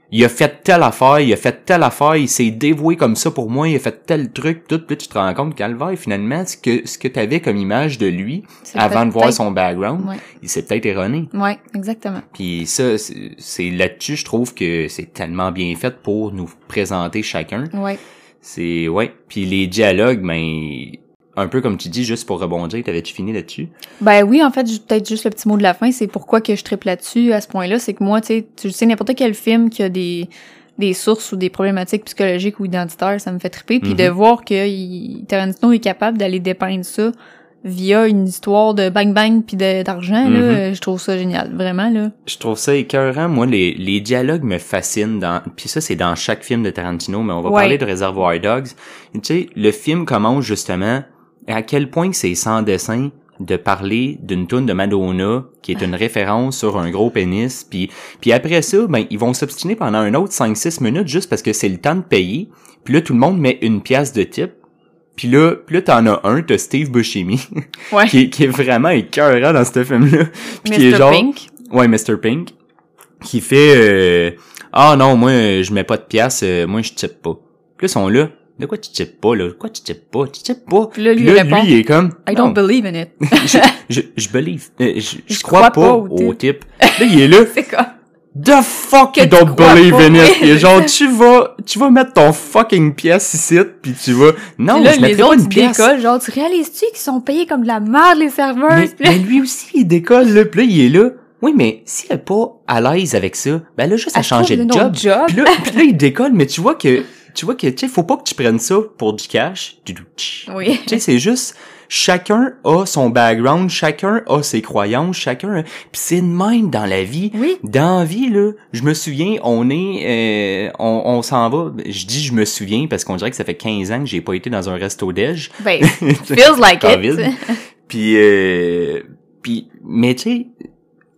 il a fait telle affaire, il a fait telle affaire, il s'est dévoué comme ça pour moi, il a fait tel truc, tout, puis tu te rends compte, Calvaire, finalement, ce que, ce que t'avais comme image de lui, avant de voir son background, Ouais. il s'est peut-être erroné. Ouais, exactement. Puis ça, c'est c'est là-dessus, je trouve que c'est tellement bien fait pour nous présenter chacun. Ouais. C'est, ouais. Puis les dialogues, ben, un peu comme tu dis, juste pour rebondir, t'avais-tu fini là-dessus? Ben oui, en fait, peut-être juste le petit mot de la fin, c'est pourquoi que je tripe là-dessus à ce point-là, c'est que moi, tu sais, tu sais, n'importe quel film qui a des, des sources ou des problématiques psychologiques ou identitaires, ça me fait triper. Puis de voir que il- Tarantino est capable d'aller dépeindre ça via une histoire de bang bang puis d'argent, là, euh, je trouve ça génial, vraiment, là. Je trouve ça écœurant. Moi, les, les dialogues me fascinent. Dans... Puis ça, c'est dans chaque film de Tarantino, mais on va Ouais. parler de Reservoir Dogs. Tu sais, le film commence justement à quel point c'est sans dessin de parler d'une toune de Madonna qui est une référence sur un gros pénis puis puis après ça ben ils vont s'obstiner pendant un autre 5 6 minutes juste parce que c'est le temps de payer puis là tout le monde met une pièce de type puis là puis là t'en as un t'as Steve Buscemi Ouais. qui, est- qui est vraiment écœurant dans ce film là puis qui est Mr. genre Pink. Ouais, Mr. Pink. Qui fait euh, Ah non, moi euh, je mets pas de pièces, euh, moi je type pas. Puis là, ils sont là. De quoi tu types pas, là? Quoi tu types pas? Tu types pas? Puis là, lui, là, lui, il est comme. I non, don't believe in it. je, je, je believe. euh, je, je Je crois, crois pas au au type. Là, il est là. c'est quoi? The fuck Que you don't believe in it. Puis genre, tu vas, tu vas mettre ton fucking pièce ici, puis tu vas. Non, là, je mettrai pas une pièce. décollent, genre, tu réalises-tu qu'ils sont payés comme de la merde, les serveurs? Mais, lui aussi, il décolle, là. Puis là, il est là. Oui, mais s'il est pas à l'aise avec ça, ben là, juste à changer de job. job. Puis là, puis là, il décolle, mais tu vois que, tu vois que, tu sais, faut pas que tu prennes ça pour du cash. Tu Oui. sais, c'est juste, chacun a son background, chacun a ses croyances, chacun, puis c'est de même dans la vie. Oui. Dans la vie, là, je me souviens, on est, euh, on, on s'en va, je dis je me souviens parce qu'on dirait que ça fait 15 ans que j'ai pas été dans un resto déj. Ben, feels like it. Puis, euh, puis, mais tu sais,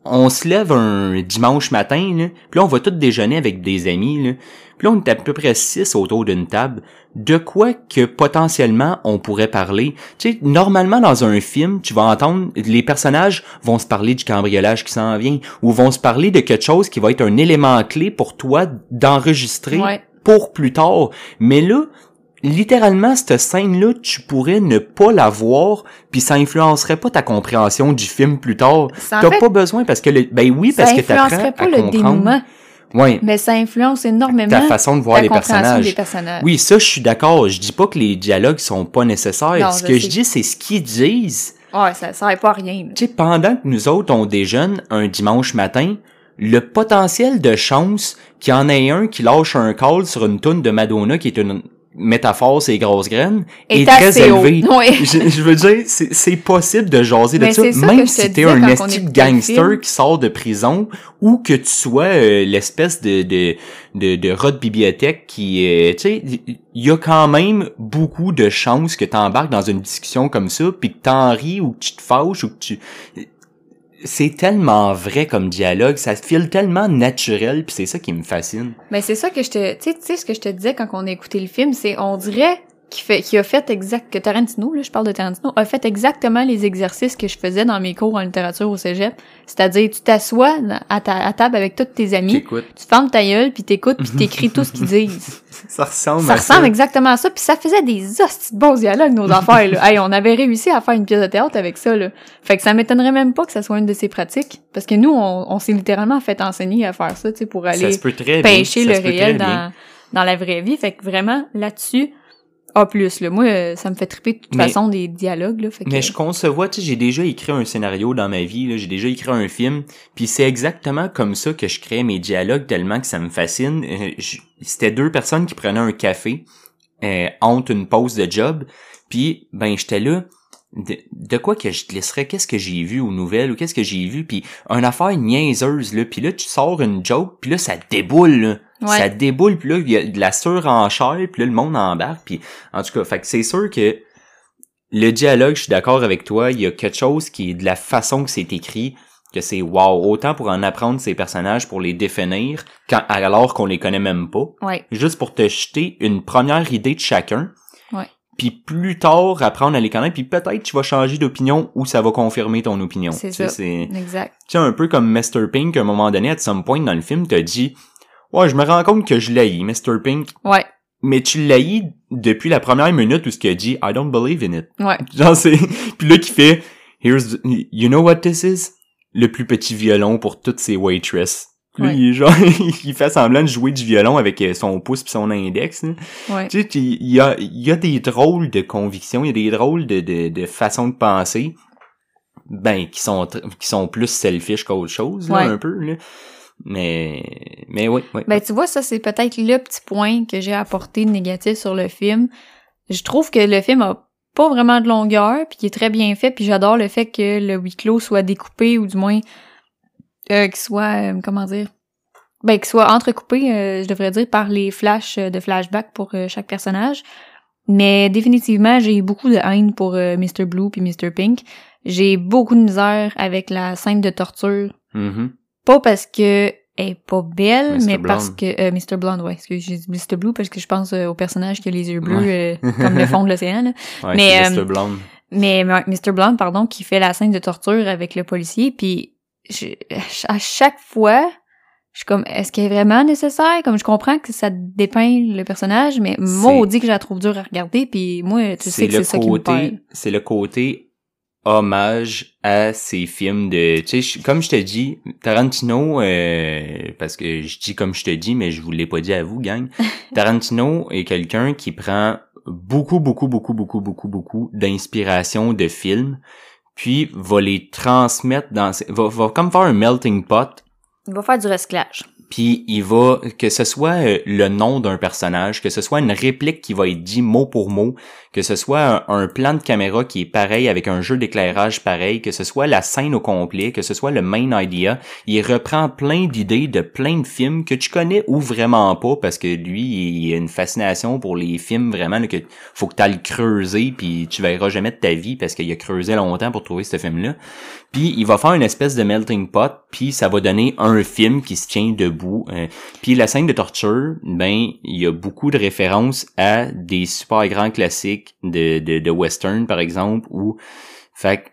on se lève un dimanche matin, là, puis là, on va tous déjeuner avec des amis, là. Puis là, on est à peu près six autour d'une table. De quoi que potentiellement on pourrait parler? Tu sais, normalement dans un film, tu vas entendre les personnages vont se parler du cambriolage qui s'en vient ou vont se parler de quelque chose qui va être un élément clé pour toi d'enregistrer Ouais. pour plus tard. Mais là, littéralement, cette scène-là, tu pourrais ne pas la voir, puis ça influencerait pas ta compréhension du film plus tard. T'as fait, pas besoin parce que le, ben oui, parce ça que t'apprends influencerait à pas le comprendre. dénouement, Ouais, mais ça influence énormément ta façon de voir ta les personnages. des personnages. Oui, ça, je suis d'accord. Je dis pas que les dialogues sont pas nécessaires. Non, Ce je que sais. je dis, c'est ce qu'ils disent. Ouais, ça sert pas à rien. Tu sais, pendant que nous autres, on déjeune un dimanche matin, le potentiel de chance qu'il y en ait un qui lâche un call sur une toune de Madonna qui est une métaphore, c'est grosses graines, Est très élevé. Je, je veux dire, c'est possible de jaser de Mais ça, même si t'es un esti gangster qui sort de prison ou que tu sois euh, l'espèce de de de, de rat de bibliothèque qui, euh, tu sais, il y a quand même beaucoup de chances que t'embarques dans une discussion comme ça, puis que t'en ris ou que tu te fâches ou que tu c'est tellement vrai comme dialogue, ça file tellement naturel, puis c'est ça qui me fascine. Mais c'est ça que je te, tu sais, tu sais ce que je te disais quand on a écouté le film, c'est on dirait qu'il fait, qu'il a fait exact, que Tarantino, là, je parle de Tarantino, a fait exactement les exercices que je faisais dans mes cours en littérature au cégep. C'est-à-dire, tu t'assois à, ta, à table avec tous tes amis, tu fermes ta gueule, puis t'écoutes, puis t'écris tout ce qu'ils disent. ça ressemble Ça à ressemble exactement à ça, puis ça faisait des hosties de bons dialogues, nos affaires, là. Hey, on avait réussi à faire une pièce de théâtre avec ça, là. Fait que ça m'étonnerait même pas que ça soit une de ses pratiques. Parce que nous, on, on s'est littéralement fait enseigner à faire ça, tu sais, pour Ça aller pêcher ça le réel dans, dans la vraie vie. Fait que vraiment, là-dessus, A+, là. Moi, euh, ça me fait triper de toute Mais- façon des dialogues, là. Fait que, Mais je concevois, tu sais, j'ai déjà écrit un scénario dans ma vie, là, j'ai déjà écrit un film, puis c'est exactement comme ça que je crée mes dialogues tellement que ça me fascine. Euh, C'était deux personnes qui prenaient un café euh, entre une pause de job, puis ben j'étais là. De, de quoi que je te laisserais, qu'est-ce que j'ai vu aux nouvelles ou qu'est-ce que j'ai vu, puis une affaire niaiseuse, là, puis là tu sors une joke, puis là ça déboule, là. Ouais. ça déboule, puis là il y a de la surenchère, puis là le monde embarque, puis en tout cas, fait que c'est sûr que le dialogue, je suis d'accord avec toi, il y a quelque chose qui est de la façon que c'est écrit, que c'est wow, autant pour en apprendre ces personnages, pour les définir, quand, alors qu'on les connaît même pas, Ouais. juste pour te jeter une première idée de chacun. Puis plus tard, apprendre à les connaître, puis peut-être tu vas changer d'opinion ou ça va confirmer ton opinion. C'est sais, ça. c'est- Exact. tu sais, un peu comme Mr. Pink, à un moment donné, à some point dans le film, t'as dit, ouais, je me rends compte que je l'haïs, Mr. Pink, Ouais. mais tu l'haïs depuis la première minute où ce qu'il a dit, I don't believe in it. Ouais. Genre, c'est, puis là, qui fait, here's, the- you know what this is? Le plus petit violon pour toutes ces waitresses. Là, Ouais. il est genre, il fait semblant de jouer du violon avec euh, son pouce pis son index. là. Ouais. Tu sais, il y a, il y a des drôles de convictions, il y a des drôles de, de, de façons de penser, ben, qui sont, qui sont plus selfish qu'autre chose, là, Ouais. un peu, là. Mais, mais oui, oui. Ben, tu vois, ça, c'est peut-être le petit point que j'ai apporté de négatif sur le film. Je trouve que le film a pas vraiment de longueur, puis qu'il est très bien fait, puis j'adore le fait que le huis clos soit découpé, ou du moins, euh, qu'il soit, euh, comment dire, ben, qu'il soit entrecoupé, euh, je devrais dire, par les flashs euh, de flashback pour euh, chaque personnage. Mais définitivement, j'ai beaucoup de haine pour euh, Mr. Blue puis Mr. Pink. J'ai beaucoup de misère avec la scène de torture Mhm. Pas parce que elle est pas belle, Mr. mais Blonde. parce que euh, Mr. Blonde, ouais, j'ai dit Mr. Blue parce que je pense euh, au personnage qui a les yeux bleus euh, comme le fond de l'océan. là. Ouais, Mais, euh, Mr. Blonde. Mais Mr. Blonde, pardon, qui fait la scène de torture avec le policier, puis je- à chaque fois, je suis comme, est-ce qu'elle est vraiment nécessaire? Comme je comprends que ça dépeint le personnage, mais maudit que je la trouve dure à regarder, puis moi, tu sais que c'est ça qui me c'est le côté hommage à ces films de, tu sais, comme je te dis, Tarantino, euh, parce que je dis comme je te dis, mais je vous l'ai pas dit à vous, gang. Tarantino est quelqu'un qui prend beaucoup, beaucoup, beaucoup, beaucoup, beaucoup, beaucoup d'inspiration de films, puis va les transmettre dans, va comme faire un melting pot Il va faire du recyclage. Puis il va que ce soit euh, le nom d'un personnage, que ce soit une réplique qui va être dit mot pour mot, que ce soit un, plan de caméra qui est pareil avec un jeu d'éclairage pareil, que ce soit la scène au complet, que ce soit le main idea, il reprend plein d'idées de plein de films que tu connais ou vraiment pas parce que lui il a une fascination pour les films vraiment là, que faut que tu creuser puis tu verras jamais de ta vie parce qu'il a creusé longtemps pour trouver ce film là. Puis il va faire une espèce de melting pot, puis ça va donner un film qui se tient debout. Euh, puis la scène de torture, ben il y a beaucoup de références à des super grands classiques de, de, de western par exemple. Ou fait que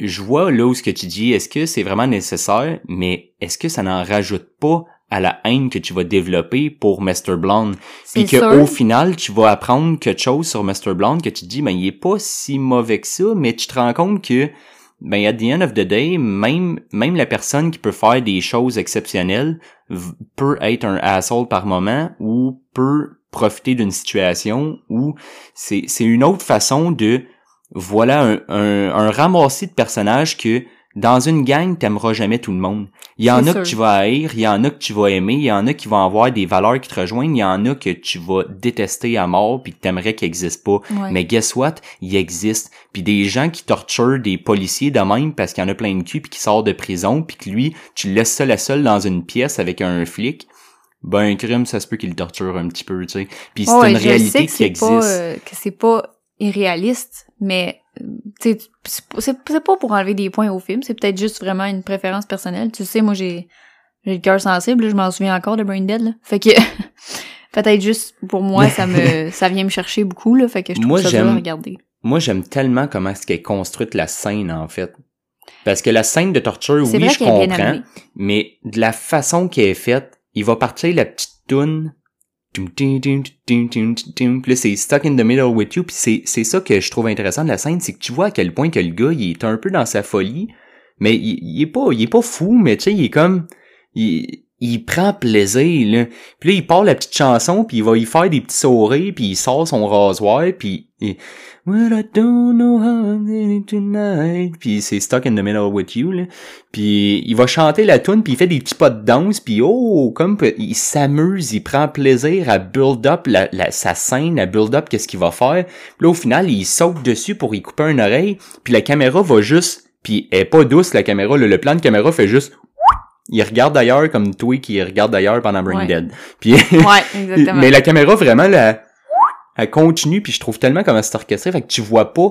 je vois là où ce que tu dis, est-ce que c'est vraiment nécessaire, mais est-ce que ça n'en rajoute pas à la haine que tu vas développer pour Mr. Blonde? Puis que sûr. au final, tu vas apprendre quelque chose sur Mr. Blonde que tu te dis, ben, il est pas si mauvais que ça, mais tu te rends compte que, ben, at the end of the day, même, même la personne qui peut faire des choses exceptionnelles peut être un asshole par moment ou peut profiter d'une situation où c'est, c'est une autre façon de, voilà, un, un, un ramassis de personnages que, dans une gang, t'aimeras jamais tout le monde. Il y en a sûr. que tu vas haïr, il y en a que tu vas aimer, il y en a qui vont avoir des valeurs qui te rejoignent, il y en a que tu vas détester à mort puis que t'aimerais qu'ils existent pas. Ouais. Mais guess what? Il existe. Puis des gens qui torturent des policiers de même parce qu'il y en a plein de cul puis qui sort de prison puis que lui, tu le laisses seul à seul dans une pièce avec un flic. Ben, un crime, ça se peut qu'il le torture un petit peu, tu sais. Puis c'est Ouais, une réalité qui existe. Pas, euh, que c'est pas irréaliste, mais c'est pas pour enlever des points au film, c'est peut-être juste vraiment une préférence personnelle. Tu sais, moi j'ai j'ai le cœur sensible, je m'en souviens encore de Brain Dead, là. Fait que peut-être juste pour moi ça me ça vient me chercher beaucoup là, fait que je trouve Moi, ça dur à j'aime- regarder. Moi, j'aime tellement comment est-ce qu'elle est construite la scène, en fait. Parce que la scène de torture, oui, je comprends, mais de la façon qu'elle est faite, il va partir la petite toune. Là, c'est stuck in the middle with you. Puis c'est, c'est ça que je trouve intéressant de la scène, c'est que tu vois à quel point que le gars, il est un peu dans sa folie, mais il, est pas, il est pas fou, mais tu sais, il est comme, il, il prend plaisir, là. Puis là, il part la petite chanson, puis il va y faire des petits sourires, puis il sort son rasoir, puis il, Well, I don't know how I'm feeling tonight. Puis c'est Stuck in the Middle with You, là. Puis il va chanter la tune puis il fait des petits pas de danse, puis oh, comme il s'amuse, il prend plaisir à build up la, la- sa scène, à build up qu'est-ce qu'il va faire. Puis là, au final, il saute dessus pour y couper une oreille, puis la caméra va juste, puis elle est pas douce, la caméra, là, le plan de caméra fait juste... Il regarde d'ailleurs comme toi qui regarde d'ailleurs pendant Brain Ouais. Dead. Puis Ouais, exactement. mais la caméra vraiment la elle continue puis je trouve tellement comment c'est orchestré fait que tu vois pas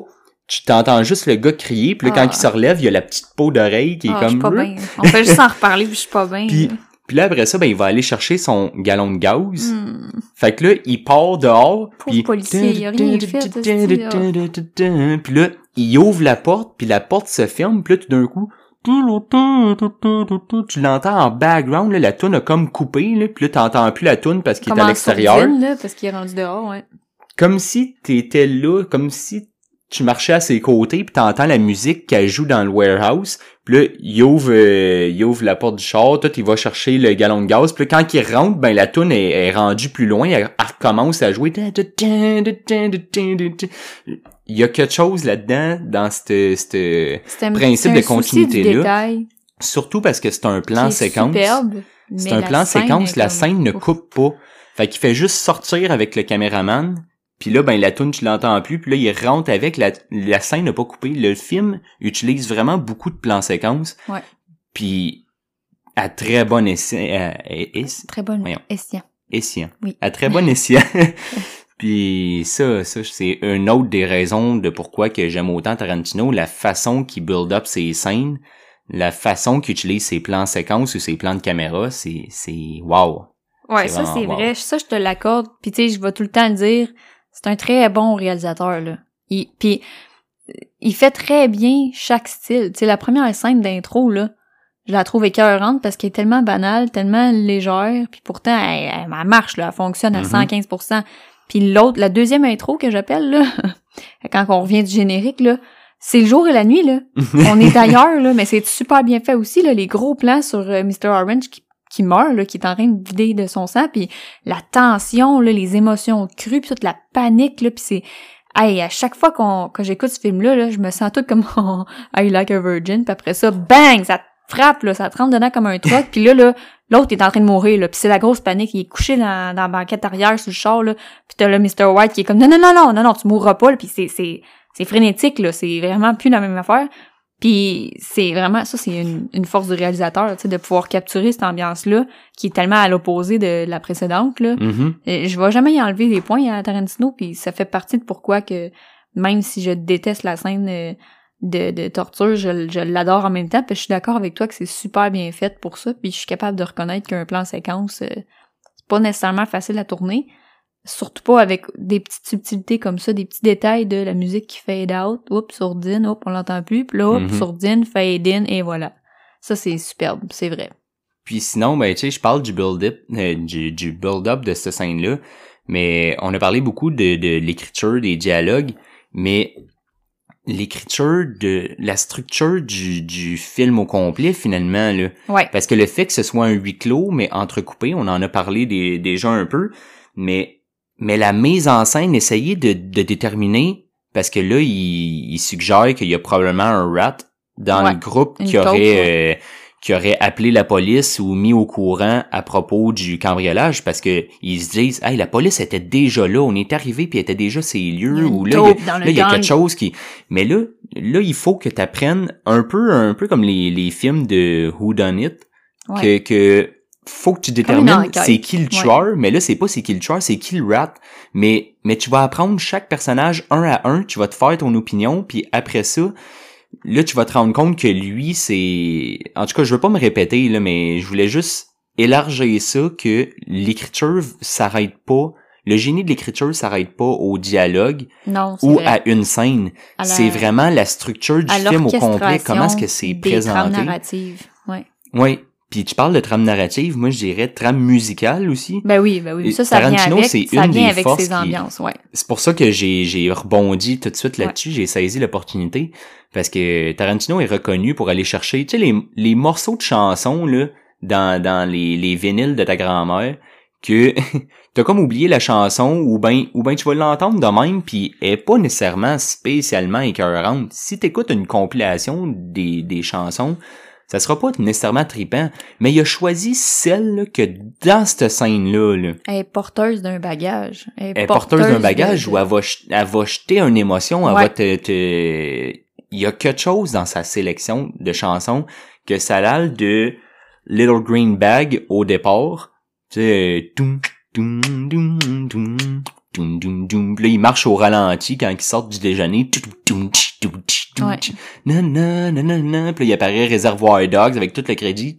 tu t'entends juste le gars crier, puis là, Ah. quand il se relève, il y a la petite peau d'oreille qui est Ah, je suis comme... pas bien. On fait juste en reparler, puis je suis pas bien. Puis, là. puis là, après ça, ben, il va aller chercher son galon de gaz. Hmm. Fait que là, il part dehors. Puis policier, il a rien fait, hostie, Puis là, il ouvre la porte, puis la porte se ferme, puis là, tout d'un coup, tu l'entends en background, là, la toune a comme coupé, là, puis là, t'entends plus la toune parce qu'il est Comme à l'extérieur. parce qu'il est rendu dehors, ouais. Comme si t'étais là, comme si tu marchais à ses côtés, puis t'entends la musique qu'elle joue dans le warehouse, puis là, il ouvre, euh, il ouvre la porte du char, tout, il va chercher le galon de gaz, puis là, quand il rentre, ben la tune est, est rendue plus loin, elle, elle recommence à jouer. Il y a quelque chose là-dedans, dans un Principe de continuité-là. surtout parce que c'est un plan séquence. C'est un la plan séquence, la scène ne coupe pas. Fait qu'il fait juste sortir avec le caméraman, puis là, ben, la tune tu l'entends plus, puis là, il rentre avec, la, la scène n'a pas coupé. Le film utilise vraiment beaucoup de plans séquences. Ouais. Puis, à très bon essai, euh, es- Très bonne Voyons. escient. escient. Oui. À très bon escient. Puis ça, ça c'est une autre des raisons de pourquoi que j'aime autant Tarantino, la façon qu'il build up ses scènes, la façon qu'il utilise ses plans séquences ou ses plans de caméra, c'est c'est wow. Ouais, ça c'est wow. vrai, ça je te l'accorde. Puis tu sais, je vais tout le temps le dire, c'est un très bon réalisateur là. Il puis il fait très bien chaque style. Tu sais la première scène d'intro là, je la trouve écœurante parce qu'elle est tellement banale, tellement légère, puis pourtant elle, elle- elle marche là, elle fonctionne à Mhm. 115%. Puis l'autre, la deuxième intro que j'appelle là, quand on revient du générique là, c'est le jour et la nuit là. on est ailleurs là, mais c'est super bien fait aussi là, les gros plans sur euh, Mr. Orange qui qui meurt, là, qui est en train de vider de son sang, puis la tension, là, les émotions crues, puis toute la panique, là, puis c'est... Hey, à chaque fois qu'on que j'écoute ce film-là, là, je me sens tout comme I Like a Virgin, puis après ça, bang, ça frappe, là, ça te rentre dedans comme un truc, puis là, là, l'autre est en train de mourir, là, puis c'est la grosse panique, il est couché dans, dans la banquette arrière sur le char, là, puis t'as là Mr. White qui est comme non, non, non, non, non, non, tu mourras pas, puis c'est, c'est, c'est frénétique, là, c'est vraiment plus la même affaire. Puis c'est vraiment ça, c'est une, une force du réalisateur, tu sais, de pouvoir capturer cette ambiance-là qui est tellement à l'opposé de la précédente. Là. Mhm. Et Je vais jamais y enlever des points à Tarantino, puis ça fait partie de pourquoi que même si je déteste la scène euh, de, de torture, je, je l'adore en même temps. Puis je suis d'accord avec toi que c'est super bien fait pour ça. Puis je suis capable de reconnaître qu'un plan séquence, euh, c'est pas nécessairement facile à tourner. Surtout pas avec des petites subtilités comme ça, des petits détails de la musique qui fade out, oups, sourdine, oups, on l'entend plus, puis là, oups, Mhm. sourdine, fade in, et voilà. Ça, c'est superbe, c'est vrai. Puis sinon, ben tu sais, je parle du build-up, euh, du, du build-up de cette scène-là, mais on a parlé beaucoup de, de l'écriture, des dialogues, mais l'écriture de la structure du, du film au complet finalement là Ouais. parce que le fait que ce soit un huis clos mais entrecoupé on en a parlé des- déjà un peu mais mais la mise en scène essayer de, de déterminer parce que là il, il suggère qu'il y a probablement un rat dans Ouais, le groupe qui taupe, aurait euh, qui aurait appelé la police ou mis au courant à propos du cambriolage parce que ils se disent hey la police était déjà là on est arrivé puis était déjà ces lieux où là il y a- là il y a quelque chose qui mais là là il faut que tu apprennes un peu un peu comme les, les films de Who Done It Ouais. que que faut que tu détermines c'est qui le tueur mais là c'est pas c'est qui le tueur c'est qui le rat mais mais tu vas apprendre chaque personnage un à un tu vas te faire ton opinion puis après ça là tu vas te rendre compte que lui c'est en tout cas je veux pas me répéter là mais je voulais juste élargir ça que l'écriture s'arrête pas le génie de l'écriture s'arrête pas au dialogue Non, ou vrai. à une scène la- c'est vraiment la structure du film au complet comment est-ce que c'est présenté narratives. Ouais. Puis tu parles de trame narrative moi je dirais trame musicale aussi Ben oui, ben oui. Ça, ça vient Tarantino, avec, c'est ça une vient avec ses qui- ambiances, ouais. c'est pour ça que j'ai j'ai rebondi tout de suite là-dessus, j'ai saisi l'opportunité parce que Tarantino est reconnu pour aller chercher tu sais les, les morceaux de chansons là dans dans les les vinyles de ta grand-mère que t'as comme oublié la chanson ou ben ou ben tu vas l'entendre de même puis elle est pas nécessairement spécialement écœurante. Si t'écoutes une compilation des des chansons, ça sera pas nécessairement trippant, mais il a choisi celle là, que dans cette scène là, là Elle est porteuse d'un bagage. Elle est, elle porteuse d'un bagage de- ou elle va, elle va jeter une émotion, elle Ouais. va te, te- Il y a quelque chose dans sa sélection de chansons que ça l'alle de Little Green Bag au départ. Tu sais, Là, il marche au ralenti quand il sort du déjeuner. Ouais. Nanana, nanana. Puis là, il apparaît Réservoir Dogs avec tout le crédit.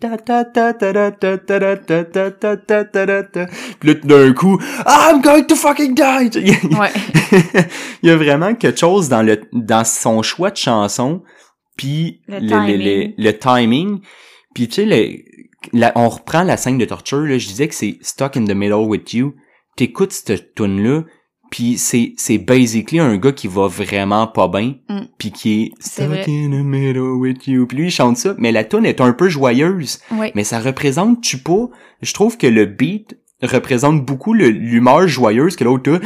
Puis là, d'un coup, ah, I'm going to fucking die! Il y, a, ouais. il y a vraiment quelque chose dans le dans son choix de chanson, puis le, timing. Puis tu sais, on reprend la scène de torture, je disais que c'est Stuck in the Middle with You t'écoutes cette tune là puis c'est c'est basically un gars qui va vraiment pas bien Mm. puis qui est C'est stuck in the middle with you puis lui il chante ça mais la tune est un peu joyeuse Ouais. mais ça représente tu pas je trouve que le beat représente beaucoup l'humeur joyeuse que l'autre a.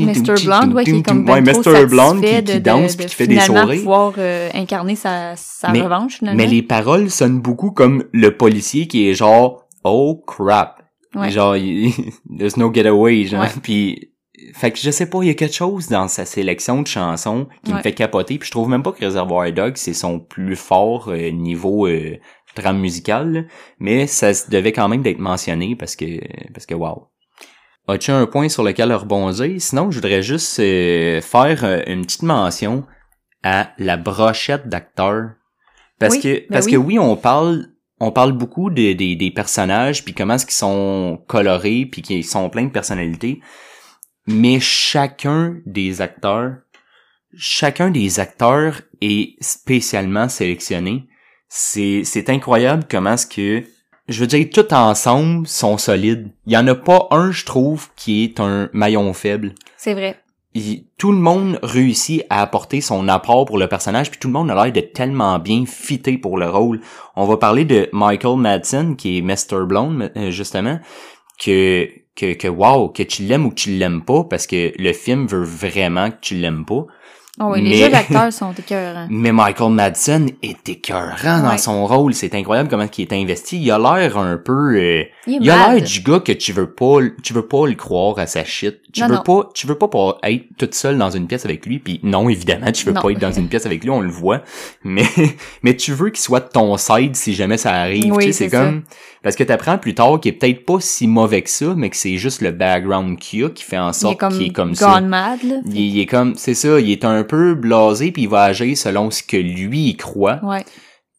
Mr. Blonde, ouais, qui est comme ouais, ben trop Mr. Blonde qui, qui danse puis qui fait des sourires. pouvoir euh, incarner sa, sa Mais- revanche, finalement. Mais les paroles sonnent beaucoup comme le policier qui est genre oh crap. Ouais. Genre il- there's no getaway genre Ouais. puis fait que je sais pas, il y a quelque chose dans sa sélection de chansons qui me fait capoter puis je trouve même pas que Reservoir Dogs c'est son plus fort euh, niveau euh, trame musicale, là. mais ça devait quand même d'être mentionné parce que parce que wow. As-tu un point sur lequel rebondir? Sinon, je voudrais juste euh, faire euh, une petite mention à la brochette d'acteurs. Parce Oui, que ben parce oui. que oui, on parle on parle beaucoup des personnages puis comment est-ce qu'ils sont colorés puis qu'ils sont pleins de personnalités. Mais chacun des acteurs, chacun des acteurs est spécialement sélectionné. C'est c'est incroyable comment est-ce que je veux dire tout ensemble sont solides. Il y en a pas un je trouve qui est un maillon faible C'est vrai. Tout le monde réussit à apporter son apport pour le personnage, puis tout le monde a l'air de tellement bien fité pour le rôle. On va parler de Michael Madsen, qui est Mr. Blonde, euh, justement, que, que, que wow, que tu l'aimes ou que tu l'aimes pas, parce que le film veut vraiment que tu l'aimes pas. Oh, oui, les Mais- jeux d'acteurs sont écœurants. Mais Michael Madsen est écœurant dans son rôle. C'est incroyable comment il est investi. Il a l'air un peu... euh, Il a l'air du gars que tu veux pas, tu veux pas le croire à sa shit. Tu Non, veux non. pas, tu veux pas être toute seule dans une pièce avec lui. Puis non, évidemment, tu veux Non. pas être dans une pièce avec lui, on le voit. Mais, mais tu veux qu'il soit de ton side si jamais ça arrive. Oui, tu sais, c'est ça. Comme, parce que t'apprends plus tard qu'il est peut-être pas si mauvais que ça, mais que c'est juste le background qu'il a qui fait en est sorte comme, qu'il est comme ça. gone mad, là. Il, il est comme, c'est ça, il est un peu blasé puis il va agir selon ce que lui il croit Ouais.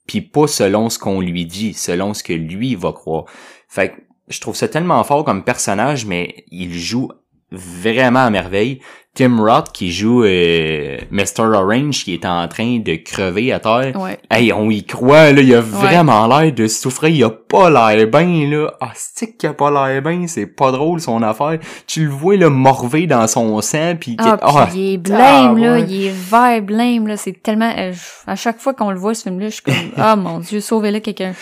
puis pas selon ce qu'on lui dit, selon ce que lui va croire. Fait que je trouve ça tellement fort comme personnage, mais il joue vraiment à merveille. Tim Roth qui joue euh, Mr. Orange qui est en train de crever à terre. Ouais. Hey, on y croit, là, il a vraiment l'air de souffrir, il a pas l'air bien, là. Ah, c'est qu'il a pas l'air bien, c'est pas drôle son affaire. Tu le vois, là, morvé dans son sang, pis... Ah, ah, puis il est blême, là. ouais. Il est vert blême, là. C'est tellement... euh, à chaque fois qu'on le voit, ce film-là, je suis comme... Ah, mon Dieu, sauvez-le quelqu'un.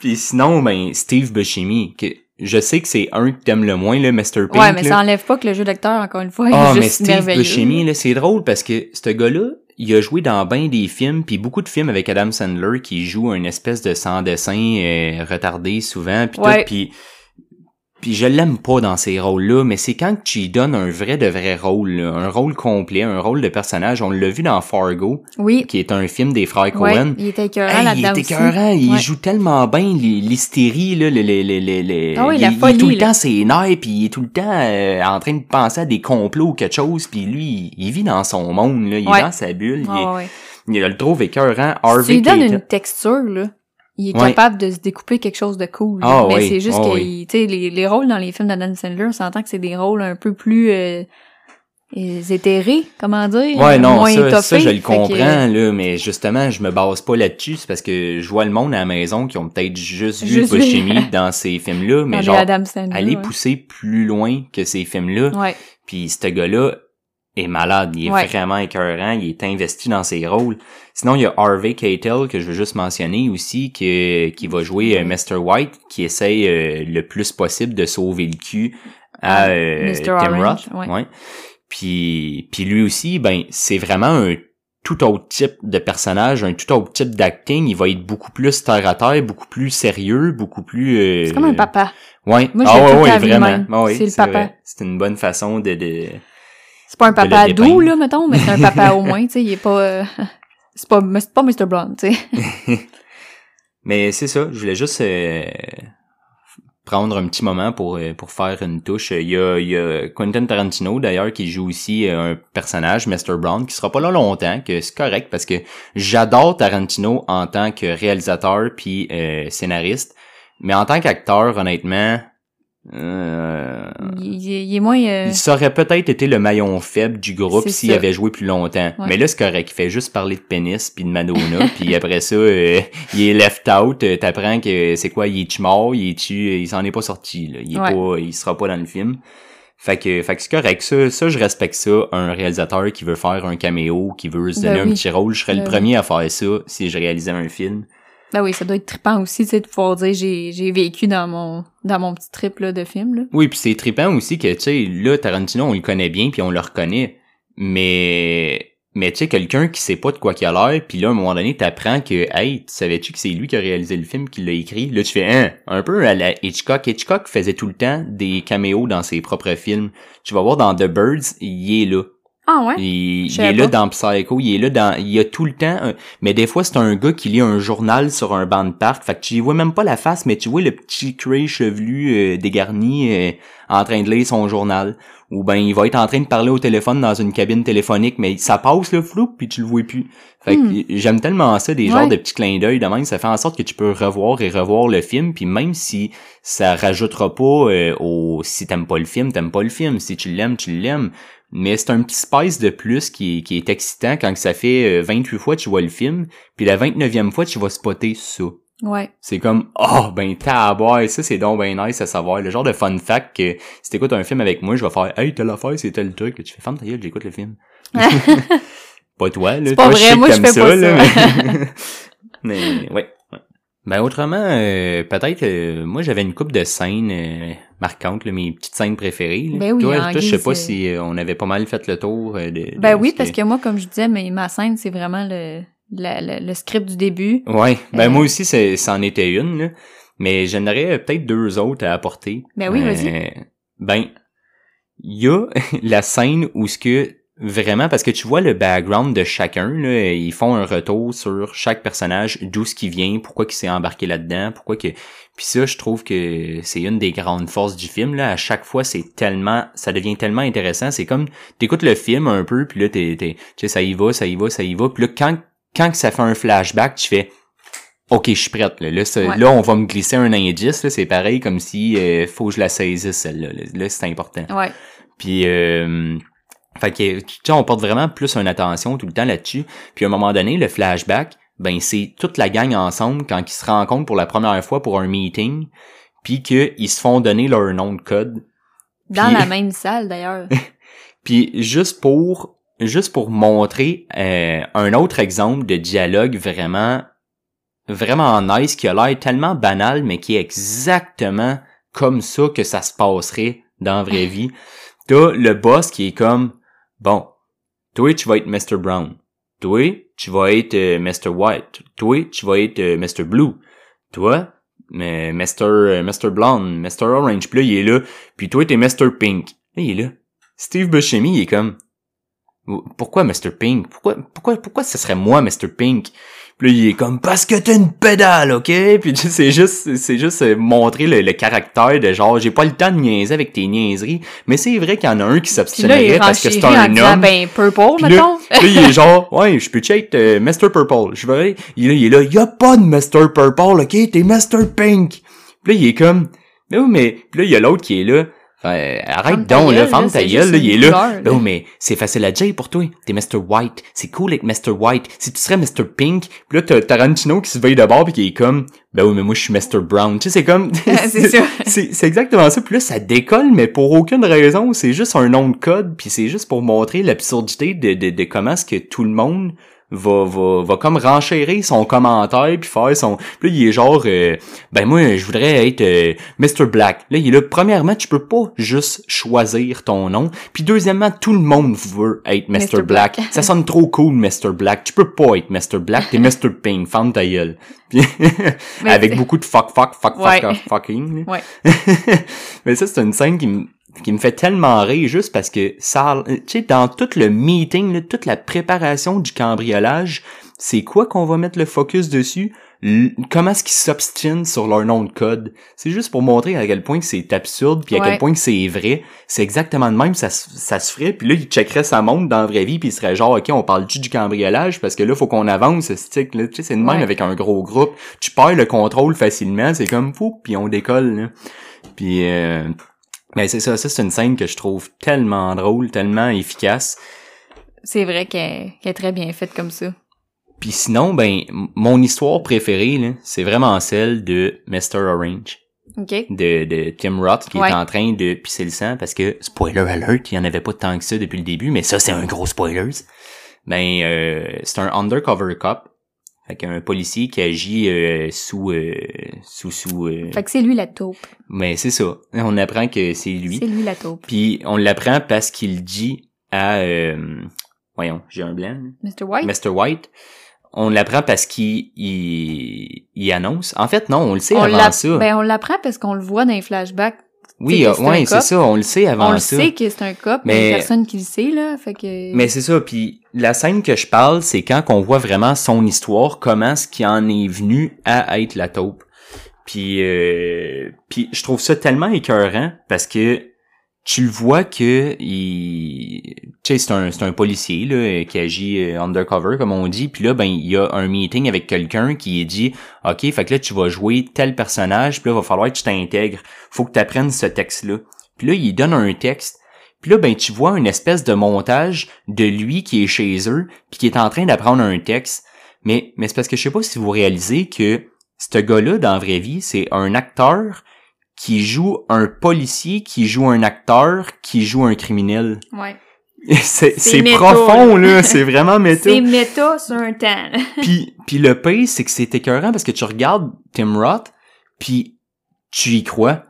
Puis sinon, ben, Steve Buscemi, que je sais que c'est un que t'aimes le moins, là, Mr. Pink. ouais, mais là. ça enlève pas que le jeu d'acteur, encore une fois, Ah, est mais juste Steve merveilleux. Buscemi, là, c'est drôle parce que ce gars-là, il a joué dans bien des films, puis beaucoup de films avec Adam Sandler qui joue une espèce de sans-dessin euh, retardé souvent, puis Ouais. tout, puis puis je l'aime pas dans ces rôles-là, mais c'est quand tu lui donnes un vrai de vrai rôle, là, un rôle complet, un rôle de personnage. On l'a vu dans Fargo, Oui. qui est un film des frères Ouais, Cohen. il était écœurant Hey, il là-dedans est aussi. écœurant, il Ouais. joue tellement bien l'hy- l'hystérie, là, le, le, le, Ah oui, il, la il est tout le là. temps ses nerfs, puis il est tout le temps euh, en train de penser à des complots ou quelque chose, puis lui, il vit dans son monde, là, il Ouais. est dans sa bulle, il, est- il le trouve écœurant. Si tu Harvey lui donnes une texture, là, il est Ouais. capable de se découper quelque chose de cool. Ah mais oui, c'est juste ah que, oui. tu sais, les, les rôles dans les films d'Adam Sandler, on s'entend que c'est des rôles un peu plus euh, éthérés, comment dire? Ouais, non, moins ça, étoffés. ça, je le que, comprends, là, mais justement, je me base pas là-dessus, c'est parce que je vois le monde à la maison qui ont peut-être juste vu Juste. Buscemi dans ces films-là, mais dans genre, Adam Sandler, aller ouais. pousser plus loin que ces films-là, Ouais. Puis ce gars-là est malade, il est Ouais. vraiment écœurant, il est investi dans ses rôles. Sinon, il y a Harvey Keitel que je veux juste mentionner aussi, qui, qui va jouer euh, Mr. White, qui essaye euh, le plus possible de sauver le cul à euh. Tim Roth. ouais. Puis, puis lui aussi, ben c'est vraiment un tout autre type de personnage, un tout autre type d'acting. Il va être beaucoup plus terre à terre, beaucoup plus sérieux, beaucoup plus. euh, C'est comme un papa. Ouais. Moi, je ah ouais, ouais, vraiment. Ah ouais, C'est le papa. C'est une bonne façon de, de... C'est pas un papa doux, là, mettons, mais c'est un papa au moins, tu sais, il est pas... euh, c'est pas, c'est pas Mr. Blonde, tu sais. Mais c'est ça, je voulais juste euh, prendre un petit moment pour euh, pour faire une touche. Il y a, il y a Quentin Tarantino d'ailleurs qui joue aussi euh, un personnage, Mr. Brown, qui sera pas là longtemps, que c'est correct parce que j'adore Tarantino en tant que réalisateur puis euh, scénariste, mais en tant qu'acteur, honnêtement, euh, Il, il- est moins... euh, il serait peut-être été le maillon faible du groupe s'il avait joué plus longtemps. Ouais. Mais là, c'est correct. Il fait juste parler de pénis puis de Madonna. puis après ça, euh, il est left out. Euh, T'apprends que c'est quoi, il est-tu mort? Il est-tu... Il s'en est pas sorti. Là. Il est Ouais. pas... Il sera pas dans le film. Fait que, fait que c'est correct. Ça, ça, je respecte ça. Un réalisateur qui veut faire un caméo, qui veut se Ben donner un petit rôle, je serais Ben le oui. premier à faire ça si je réalisais un film. Ben oui, ça doit être trippant aussi, tu sais, de pouvoir dire j'ai j'ai vécu dans mon dans mon petit trip là, de film là. Oui, puis c'est trippant aussi que, tu sais, là, Tarantino, on le connaît bien, puis on le reconnaît. Mais, mais tu sais, quelqu'un qui sait pas de quoi qu'il a l'air, puis là, à un moment donné, t'apprends que, hey, tu savais-tu que c'est lui qui a réalisé le film, qui l'a écrit? Là, tu fais, hein, un peu à la Hitchcock. Hitchcock faisait tout le temps des caméos dans ses propres films. Tu vas voir dans The Birds, il est là. Ah ouais? Il, est là dans Psycho, il est là dans, il y a tout le temps, un- mais des fois c'est un gars qui lit un journal sur un banc de parc, fait que tu y vois même pas la face, mais tu vois le petit cray chevelu euh, dégarni euh, en train de lire son journal. Ou ben il va être en train de parler au téléphone dans une cabine téléphonique, mais ça passe le flou puis tu le vois plus. Fait que Hmm. j'aime tellement ça, des Ouais. genres de petits clins d'œil de même, ça fait en sorte que tu peux revoir et revoir le film, puis même si ça rajoutera pas euh, au si t'aimes pas le film, t'aimes pas le film, si tu l'aimes, tu l'aimes. Mais c'est un petit spice de plus qui, est- qui est excitant quand que ça fait euh, 28 fois que tu vois le film, puis la 29e fois tu vas spotter ça. Ouais. C'est comme oh ben taboy, ça c'est donc ben nice à savoir. Le genre de fun fact que si t'écoutes un film avec moi, je vais faire Hey telle affaire, c'est tel truc, tu fais femme ta gueule, j'écoute le film. pas toi, là. C'est pas Toi, vrai, sais que moi, je t'aimes fais pas là, ça. mais... ouais. Ben autrement, euh, peut-être euh, moi j'avais une coupe de scènes euh, marquantes, là, mes petites scènes préférées. Ben oui, toi, en toi je sais pas si euh, on avait pas mal fait le tour euh, de, de Ben oui, ce parce que moi, comme je disais, mais ma scène, c'est vraiment le, la- le, le script du début. Ouais, ben Euh, moi aussi c'est- c'en était une, là. mais j'en aurais peut-être deux autres à apporter. Ben oui, Euh, vas-y. Ben, il y a la scène où ce que vraiment parce que tu vois le background de chacun là, ils font un retour sur chaque personnage, d'où ce qui vient, pourquoi il s'est embarqué là-dedans, pourquoi que puis ça je trouve que c'est une des grandes forces du film là, à chaque fois c'est tellement ça devient tellement intéressant, c'est comme t'écoutes le film un peu puis là t'es t'es- tu sais ça y va, ça y va, ça y va, puis là quand quand que ça fait un flashback, tu fais OK, je suis prête. Là, là, ça- Ouais. là, on va me glisser un indice. Là, c'est pareil comme si euh, faut que je la saisisse, celle-là. Là, Là, c'est important. Ouais. Puis, euh, fait que, tu sais, on porte vraiment plus une attention tout le temps là-dessus. Puis, à un moment donné, le flashback, ben, c'est toute la gang ensemble quand ils se rencontrent pour la première fois pour un meeting, puis qu'ils se font donner leur nom de code. Dans la même salle, d'ailleurs. Puis juste pour juste pour montrer euh, un autre exemple de dialogue vraiment vraiment nice qui a l'air tellement banal mais qui est exactement comme ça que ça se passerait dans la vraie vie. T'as le boss qui est comme bon, toi tu vas être Mr. Brown. Toi, tu vas être euh, Mr. White. Toi, tu vas être euh, Mr. Blue. Toi, mais Mr. euh, Mr. Blonde, Mr. Orange. Puis là, il est là. Puis toi, t'es Mr. Pink. Là, il est là. Steve Buscemi, il est comme pourquoi Mr. Pink? Pourquoi, pourquoi, pourquoi ce serait moi Mr. Pink? Puis là, il est comme parce que t'as une pédale, ok? Puis tu sais, c'est juste, c'est juste euh, montrer le, le caractère de genre, j'ai pas le temps de niaiser avec tes niaiseries, mais c'est vrai qu'il y en a un qui s'obstinerait parce que c'est un disant, homme. ben, purple, Puis là, mettons. puis là, il est genre, ouais, je peux être euh, Mr. Purple? Je vais, il est là, il est là, y a pas de Mr. Purple, ok? T'es Mr. Pink. Puis là, il est comme, mais oui, mais, puis là, il y a l'autre qui est là. Fait, arrête donc, là, ferme ta gueule, là, il est là. oui, mais c'est facile à dire pour toi. T'es Mr. White. C'est cool avec Mr. White. Si tu serais Mr. Pink, puis là, t'as Tarantino qui se veille de bord pis qui est comme, ben oui, mais moi, je suis Mr. Brown. Tu sais, c'est comme, c'est c'est exactement ça. Puis là, ça décolle, mais pour aucune raison. C'est juste un nom de code, puis c'est juste pour montrer l'absurdité de, de, de comment est-ce que tout le monde va, va, va comme renchérir son commentaire, puis faire son... Puis là, il est genre, euh, ben moi, je voudrais être euh, Mr. Black. Là, il est là, premièrement, tu peux pas juste choisir ton nom. Puis deuxièmement, tout le monde veut être Mr. Mr. Black. Black. Ça sonne trop cool, Mr. Black. Tu peux pas être Mr. Black, t'es Mr. Pink. Femme ta gueule. Avec beaucoup de fuck, fuck, fuck, Ouais. fuck, fucking. Ouais. Mais ça, c'est une scène qui me qui me fait tellement rire juste parce que ça, tu sais, dans tout le meeting, là, toute la préparation du cambriolage, c'est quoi qu'on va mettre le focus dessus? l- comment est-ce qu'ils s'obstinent sur leur nom de code? C'est juste pour montrer à quel point c'est absurde, puis à Ouais. quel point c'est vrai. C'est exactement de même, ça, se- ça se ferait. Puis là, il checkerait sa montre dans la vraie vie, puis il serait genre, OK, on parle-tu du cambriolage? Parce que là, faut qu'on avance, ce stick, là. Tu sais, c'est de même Ouais. avec un gros groupe. Tu perds le contrôle facilement, c'est comme, fou, puis on décolle, là. Puis, euh, ben c'est ça, ça c'est une scène que je trouve tellement drôle, tellement efficace. C'est vrai qu'elle est très bien faite comme ça. Puis sinon, ben, mon histoire préférée, là, c'est vraiment celle de Mr. Orange, OK? de, de Tim Roth, qui Ouais. est en train de pisser le sang, parce que, spoiler alert, il y en avait pas tant que ça depuis le début, mais ça, c'est un gros spoiler. Ben, euh, c'est un undercover cop, fait qu'un policier qui agit euh, sous, euh, sous, sous, euh, Fait que c'est lui la taupe. mais c'est ça. On apprend que c'est lui. C'est lui la taupe. Puis on l'apprend parce qu'il dit à, euh, voyons, j'ai un blanc, là. Mr. White? Mr. White, on l'apprend parce qu'il il, il annonce. En fait, non, on le sait on avant ça. Ben, on l'apprend parce qu'on le voit dans les flashbacks. Oui, c'est euh, c'est ouais, ça, on le sait avant on le ça. sait que c'est un cop, mais, Mais- il y a personne qui le sait, là. Fait que... Mais c'est ça, puis la scène que je parle, c'est quand qu'on voit vraiment son histoire, comment ce qui en est venu à être la taupe. Puis, euh, puis je trouve ça tellement écœurant parce que tu le vois que il, c'est un, c'est un policier là qui agit euh, undercover comme on dit. Puis là, ben il y a un meeting avec quelqu'un qui dit, ok, fait que là tu vas jouer tel personnage, puis là va falloir que tu t'intègres, faut que tu apprennes ce texte-là. Puis là il donne un texte. Puis là, ben, tu vois une espèce de montage de lui qui est chez eux, puis qui est en train d'apprendre un texte. Mais, mais c'est parce que je sais pas si vous réalisez que ce gars-là, dans la vraie vie, c'est un acteur qui joue un policier, qui joue un acteur, qui joue un criminel. Ouais. c'est profond, là. C'est vraiment méta. C'est méta sur un temps. puis, puis le pire, c'est que c'est écœurant parce que tu regardes Tim Roth, puis tu y crois.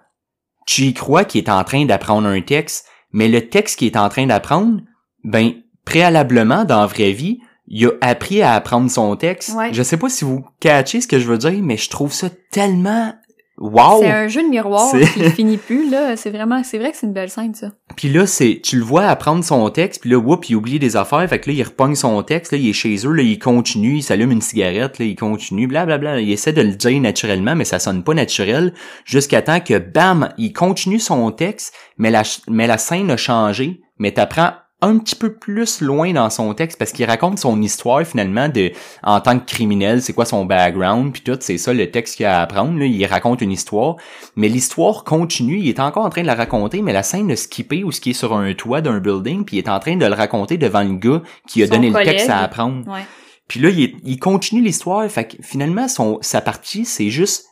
Tu y crois qu'il est en train d'apprendre un texte, mais le texte qu'il est en train d'apprendre, ben, préalablement, dans la vraie vie, il a appris à apprendre son texte. Ouais. Je sais pas si vous catchez ce que je veux dire, mais je trouve ça tellement wow. C'est un jeu de miroir C'est- qui finit plus, là. C'est vraiment, c'est vrai que c'est une belle scène, ça. Puis là, c'est, tu le vois apprendre son texte, puis là, whoop, il oublie des affaires, fait que là, il repogne son texte, là, il est chez eux, là, il continue, il s'allume une cigarette, là, il continue, blablabla, il essaie de le dire naturellement, mais ça sonne pas naturel, jusqu'à temps que, bam, il continue son texte, mais la, mais la scène a changé, mais t'apprends un petit peu plus loin dans son texte parce qu'il raconte son histoire finalement de en tant que criminel, c'est quoi son background puis tout, c'est ça le texte qu'il a à apprendre là, il raconte une histoire, mais l'histoire continue, il est encore en train de la raconter mais la scène de skipper ou ce qui est sur un toit d'un building puis il est en train de le raconter devant le gars qui a Son donné le texte à apprendre. Ouais. Puis là, il, continue l'histoire. Fait que finalement, son, sa partie, c'est juste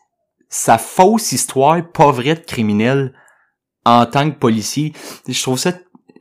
sa fausse histoire pas vraie de criminel en tant que policier. Je trouve ça...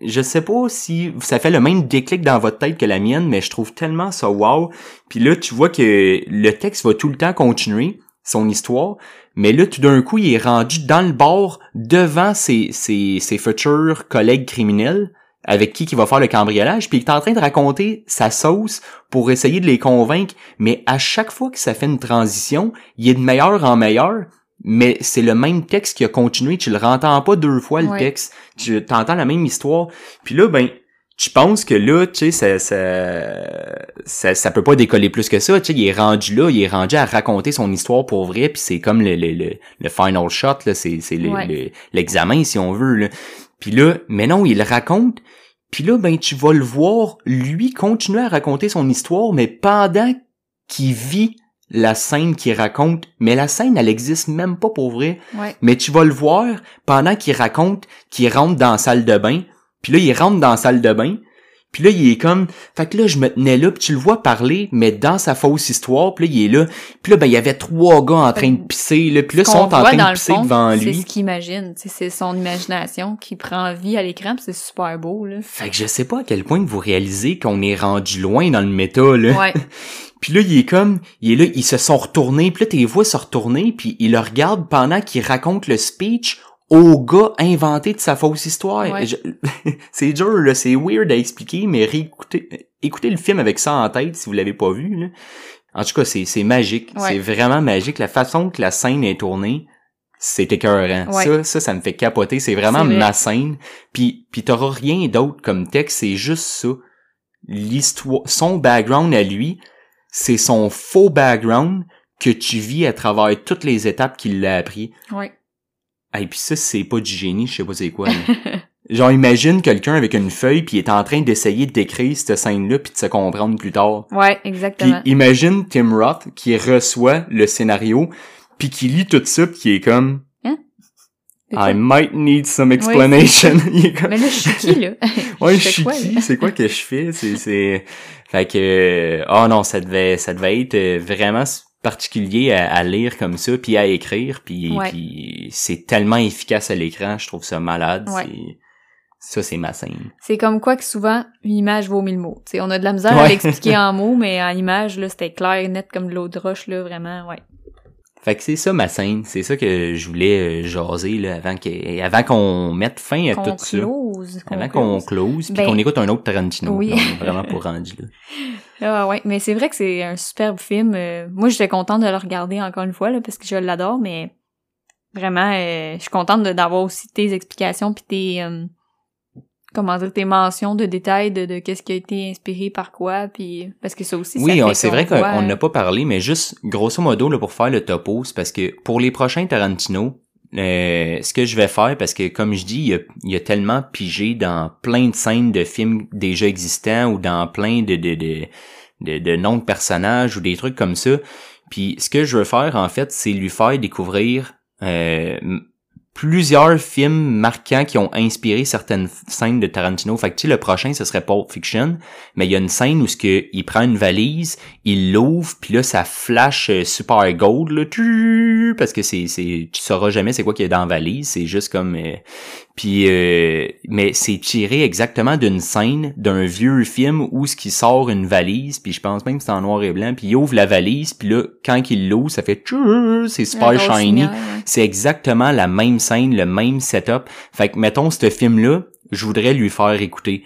Je sais pas si ça fait le même déclic dans votre tête que la mienne, mais je trouve tellement ça wow. Puis là, tu vois que le texte va tout le temps continuer son histoire, mais là, tout d'un coup, il est rendu dans le bord devant ses, ses, ses futurs collègues criminels avec qui il va faire le cambriolage, puis il est en train de raconter sa sauce pour essayer de les convaincre, mais à chaque fois que ça fait une transition, il est de meilleur en meilleur, mais c'est le même texte qui a continué, tu le rentends pas deux fois le Ouais. texte, tu t'entends la même histoire, puis là, ben, tu penses que là, tu sais, ça, ça, ça, ça peut pas décoller plus que ça, tu sais, il est rendu là, il est rendu à raconter son histoire pour vrai, puis c'est comme le, le, le, le final shot, là, c'est, c'est le- Ouais. le- l'examen, si on veut, là. Puis là, mais non, il le raconte, puis là, ben, tu vas le voir, lui, continuer à raconter son histoire, mais pendant qu'il vit la scène qu'il raconte, mais la scène, elle existe même pas pour vrai. Ouais. Mais tu vas le voir pendant qu'il raconte qu'il rentre dans la salle de bain. Puis là, il rentre dans la salle de bain. Puis là, il est comme... Fait que là, je me tenais là, puis tu le vois parler, mais dans sa fausse histoire. Puis là, il est là. Puis là, ben, il y avait trois gars en train de pisser. Là, puis là, ils sont en train de pisser fond, devant C'est lui. ce qu'il imagine. C'est son imagination qui prend vie à l'écran, c'est super beau, là. Fait que je sais pas à quel point vous réalisez qu'on est rendu loin dans le méta, là. Ouais. Puis là, il est comme, il est là, ils se sont retournés, puis là, tes voix se retourner, puis il le regarde pendant qu'il raconte le speech au gars inventé de sa fausse histoire. Ouais. Je- c'est dur, là, c'est weird à expliquer, mais réécoutez, écoutez le film avec ça en tête si vous l'avez pas vu, là. En tout cas, c'est, c'est magique. Ouais. C'est vraiment magique. La façon que la scène est tournée, c'est écœurant. Ouais. Ça, ça, ça me fait capoter. C'est vraiment vrai. ma scène. Puis, puis t'auras rien d'autre comme texte. C'est juste ça. L'histoire, son background à lui, c'est son faux background que tu vis à travers toutes les étapes qu'il l'a appris. Ouais. Et puis ça, c'est pas du génie, je sais pas c'est quoi. Genre, imagine quelqu'un avec une feuille puis il est en train d'essayer d'écrire cette scène-là puis de se comprendre plus tard. Ouais, Puis exactement. imagine Tim Roth qui reçoit le scénario puis qui lit tout ça puis qui est comme quoi? I might need some explanation. Il est comme, Mais là, je suis qui, là? ouais, je suis qui? C'est quoi que je fais? C'est, c'est, fait que, euh, oh non, ça devait, ça devait être euh, vraiment particulier à, à lire comme ça puis à écrire puis, Ouais. puis c'est tellement efficace à l'écran, je trouve ça malade. Ouais. Ça, c'est ma scène. C'est comme quoi que souvent, une image vaut mille mots. T'sais, on a de la misère Ouais. à l'expliquer en mots, mais en image, là, c'était clair, net comme de l'eau de roche, là, vraiment, ouais. Fait que c'est ça ma scène, c'est ça que je voulais euh, jaser là, avant que, avant qu'on mette fin à tout ça. close. Avant qu'on close. puis Ben, qu'on écoute un autre Tarantino. oui. Non, on est vraiment pas rendu là. Ah ouais, mais c'est vrai que c'est un superbe film. euh, moi, j'étais contente de le regarder encore une fois, là, parce que je l'adore, mais vraiment, euh, je suis contente d'avoir aussi tes explications puis tes... euh, comment dire, tes mentions de détails de, de qu'est-ce qui a été inspiré par quoi, puis parce que ça aussi, Oui, c'est vrai qu'on voit, n'a pas parlé, mais juste grosso modo là, pour faire le topo, c'est parce que pour les prochains Tarantino, euh, ce que je vais faire, parce que comme je dis, il y a, il y a tellement pigé dans plein de scènes de films déjà existants ou dans plein de, de, de, de, de noms de personnages ou des trucs comme ça. Puis ce que je veux faire, en fait, c'est lui faire découvrir euh, plusieurs films marquants qui ont inspiré certaines scènes de Tarantino. Fait que tu sais, le prochain, ce serait Pulp Fiction, mais il y a une scène où ce que il prend une valise, il l'ouvre, puis là ça flash euh, super gold là, parce que c'est c'est tu sauras jamais c'est quoi qu'il y a dans la valise, c'est juste comme euh, puis euh, mais c'est tiré exactement d'une scène d'un vieux film où ce qui sort une valise, puis je pense même que c'est en noir et blanc, puis il ouvre la valise, puis là quand il l'ouvre, ça fait c'est super shiny. C'est exactement la même scène, le même setup. Fait que, mettons, ce film-là, je voudrais lui faire écouter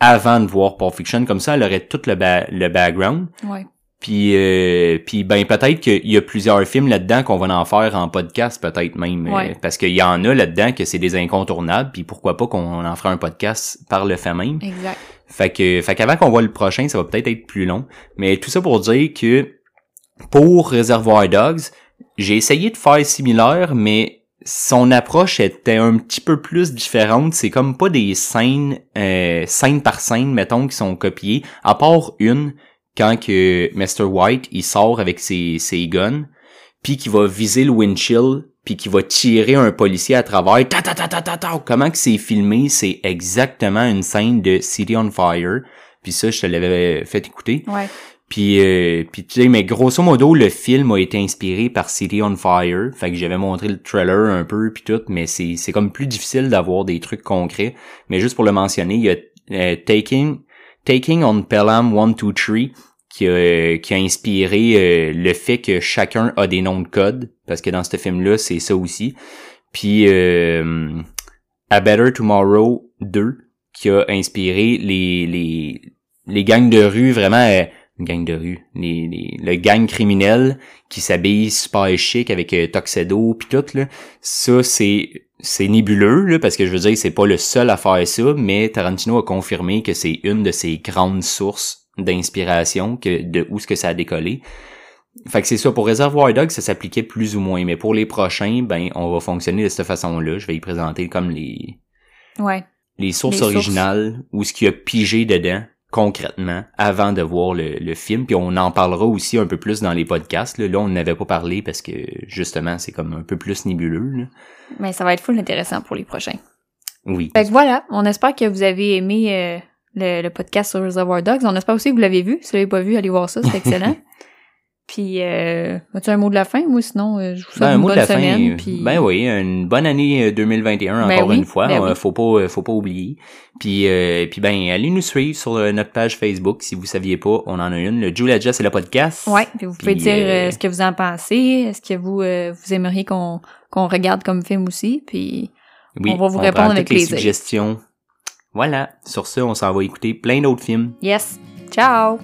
avant de voir Pulp Fiction. Comme ça, elle aurait tout le, ba- le background. Ouais. Puis, euh, puis ben peut-être qu'il y a plusieurs films là-dedans qu'on va en faire en podcast, peut-être même. euh, Ouais. parce qu'il y en a là-dedans que c'est des incontournables. Puis pourquoi pas qu'on en fera un podcast par le fait même. Exact. Fait que, fait qu'avant qu'on voit le prochain, ça va peut-être être plus long. Mais tout ça pour dire que pour Reservoir Dogs, j'ai essayé de faire similaire, mais son approche était un petit peu plus différente. C'est comme pas des scènes, euh, scène par scène, mettons, qui sont copiées. À part une, quand que Mr. White, il sort avec ses, ses guns, puis qu'il va viser le windshield, puis qu'il va tirer un policier à travers. Ta ta ta ta ta ta. Comment que c'est filmé, c'est exactement une scène de City on Fire. Puis ça, je te l'avais fait écouter. Ouais. Puis, euh, puis tu sais, mais grosso modo, le film a été inspiré par City on Fire. Fait que j'avais montré le trailer un peu puis tout, mais c'est c'est comme plus difficile d'avoir des trucs concrets. Mais juste pour le mentionner, il y a euh, Taking Taking on Pelham 1 2 3 qui a, euh, qui a inspiré euh, le fait que chacun a des noms de code parce que dans ce film là, c'est ça aussi. Puis euh, A Better Tomorrow 2 qui a inspiré les les les gangs de rue vraiment euh, une gang de rue, les, les- le gang criminel qui s'habille super chic avec euh, Tuxedo puis tout là, ça c'est c'est nébuleux là parce que je veux dire c'est pas le seul à faire ça, mais Tarantino a confirmé que c'est une de ses grandes sources d'inspiration que de où ce que ça a décollé. Fait que c'est ça pour Reservoir Dogs, ça s'appliquait plus ou moins, mais pour les prochains, ben on va fonctionner de cette façon-là. Je vais y présenter comme les Ouais. les sources Les sources. originales ou ce qu'il y a pigé dedans concrètement avant de voir le, le film puis on en parlera aussi un peu plus dans les podcasts là, là on n'avait pas parlé parce que justement c'est comme un peu plus nébuleux là. Mais ça va être full intéressant pour les prochains. oui Fait que voilà, on espère que vous avez aimé euh, le, le podcast sur Reservoir Dogs. On espère aussi que vous l'avez vu. Si vous l'avez pas vu, allez voir ça, c'est excellent. puis, euh, as-tu un mot de la fin? Moi, sinon, euh, je vous souhaite ben, un mot de la fin semaine. euh, puis... ben oui une bonne année euh, 2021 Ben encore oui, une fois ben Euh, oui. faut pas euh, faut pas oublier puis euh, puis ben allez nous suivre sur euh, notre page Facebook si vous saviez pas on en a une le Julia Jess c'est le podcast Ouais, puis vous pouvez Puis, dire euh, euh, ce que vous en pensez. Est-ce que vous euh, vous aimeriez qu'on qu'on regarde comme film aussi? Puis oui on va vous prend répondre avec toutes les plaisir. suggestions voilà. Sur ce on s'en va écouter plein d'autres films. Yes, ciao!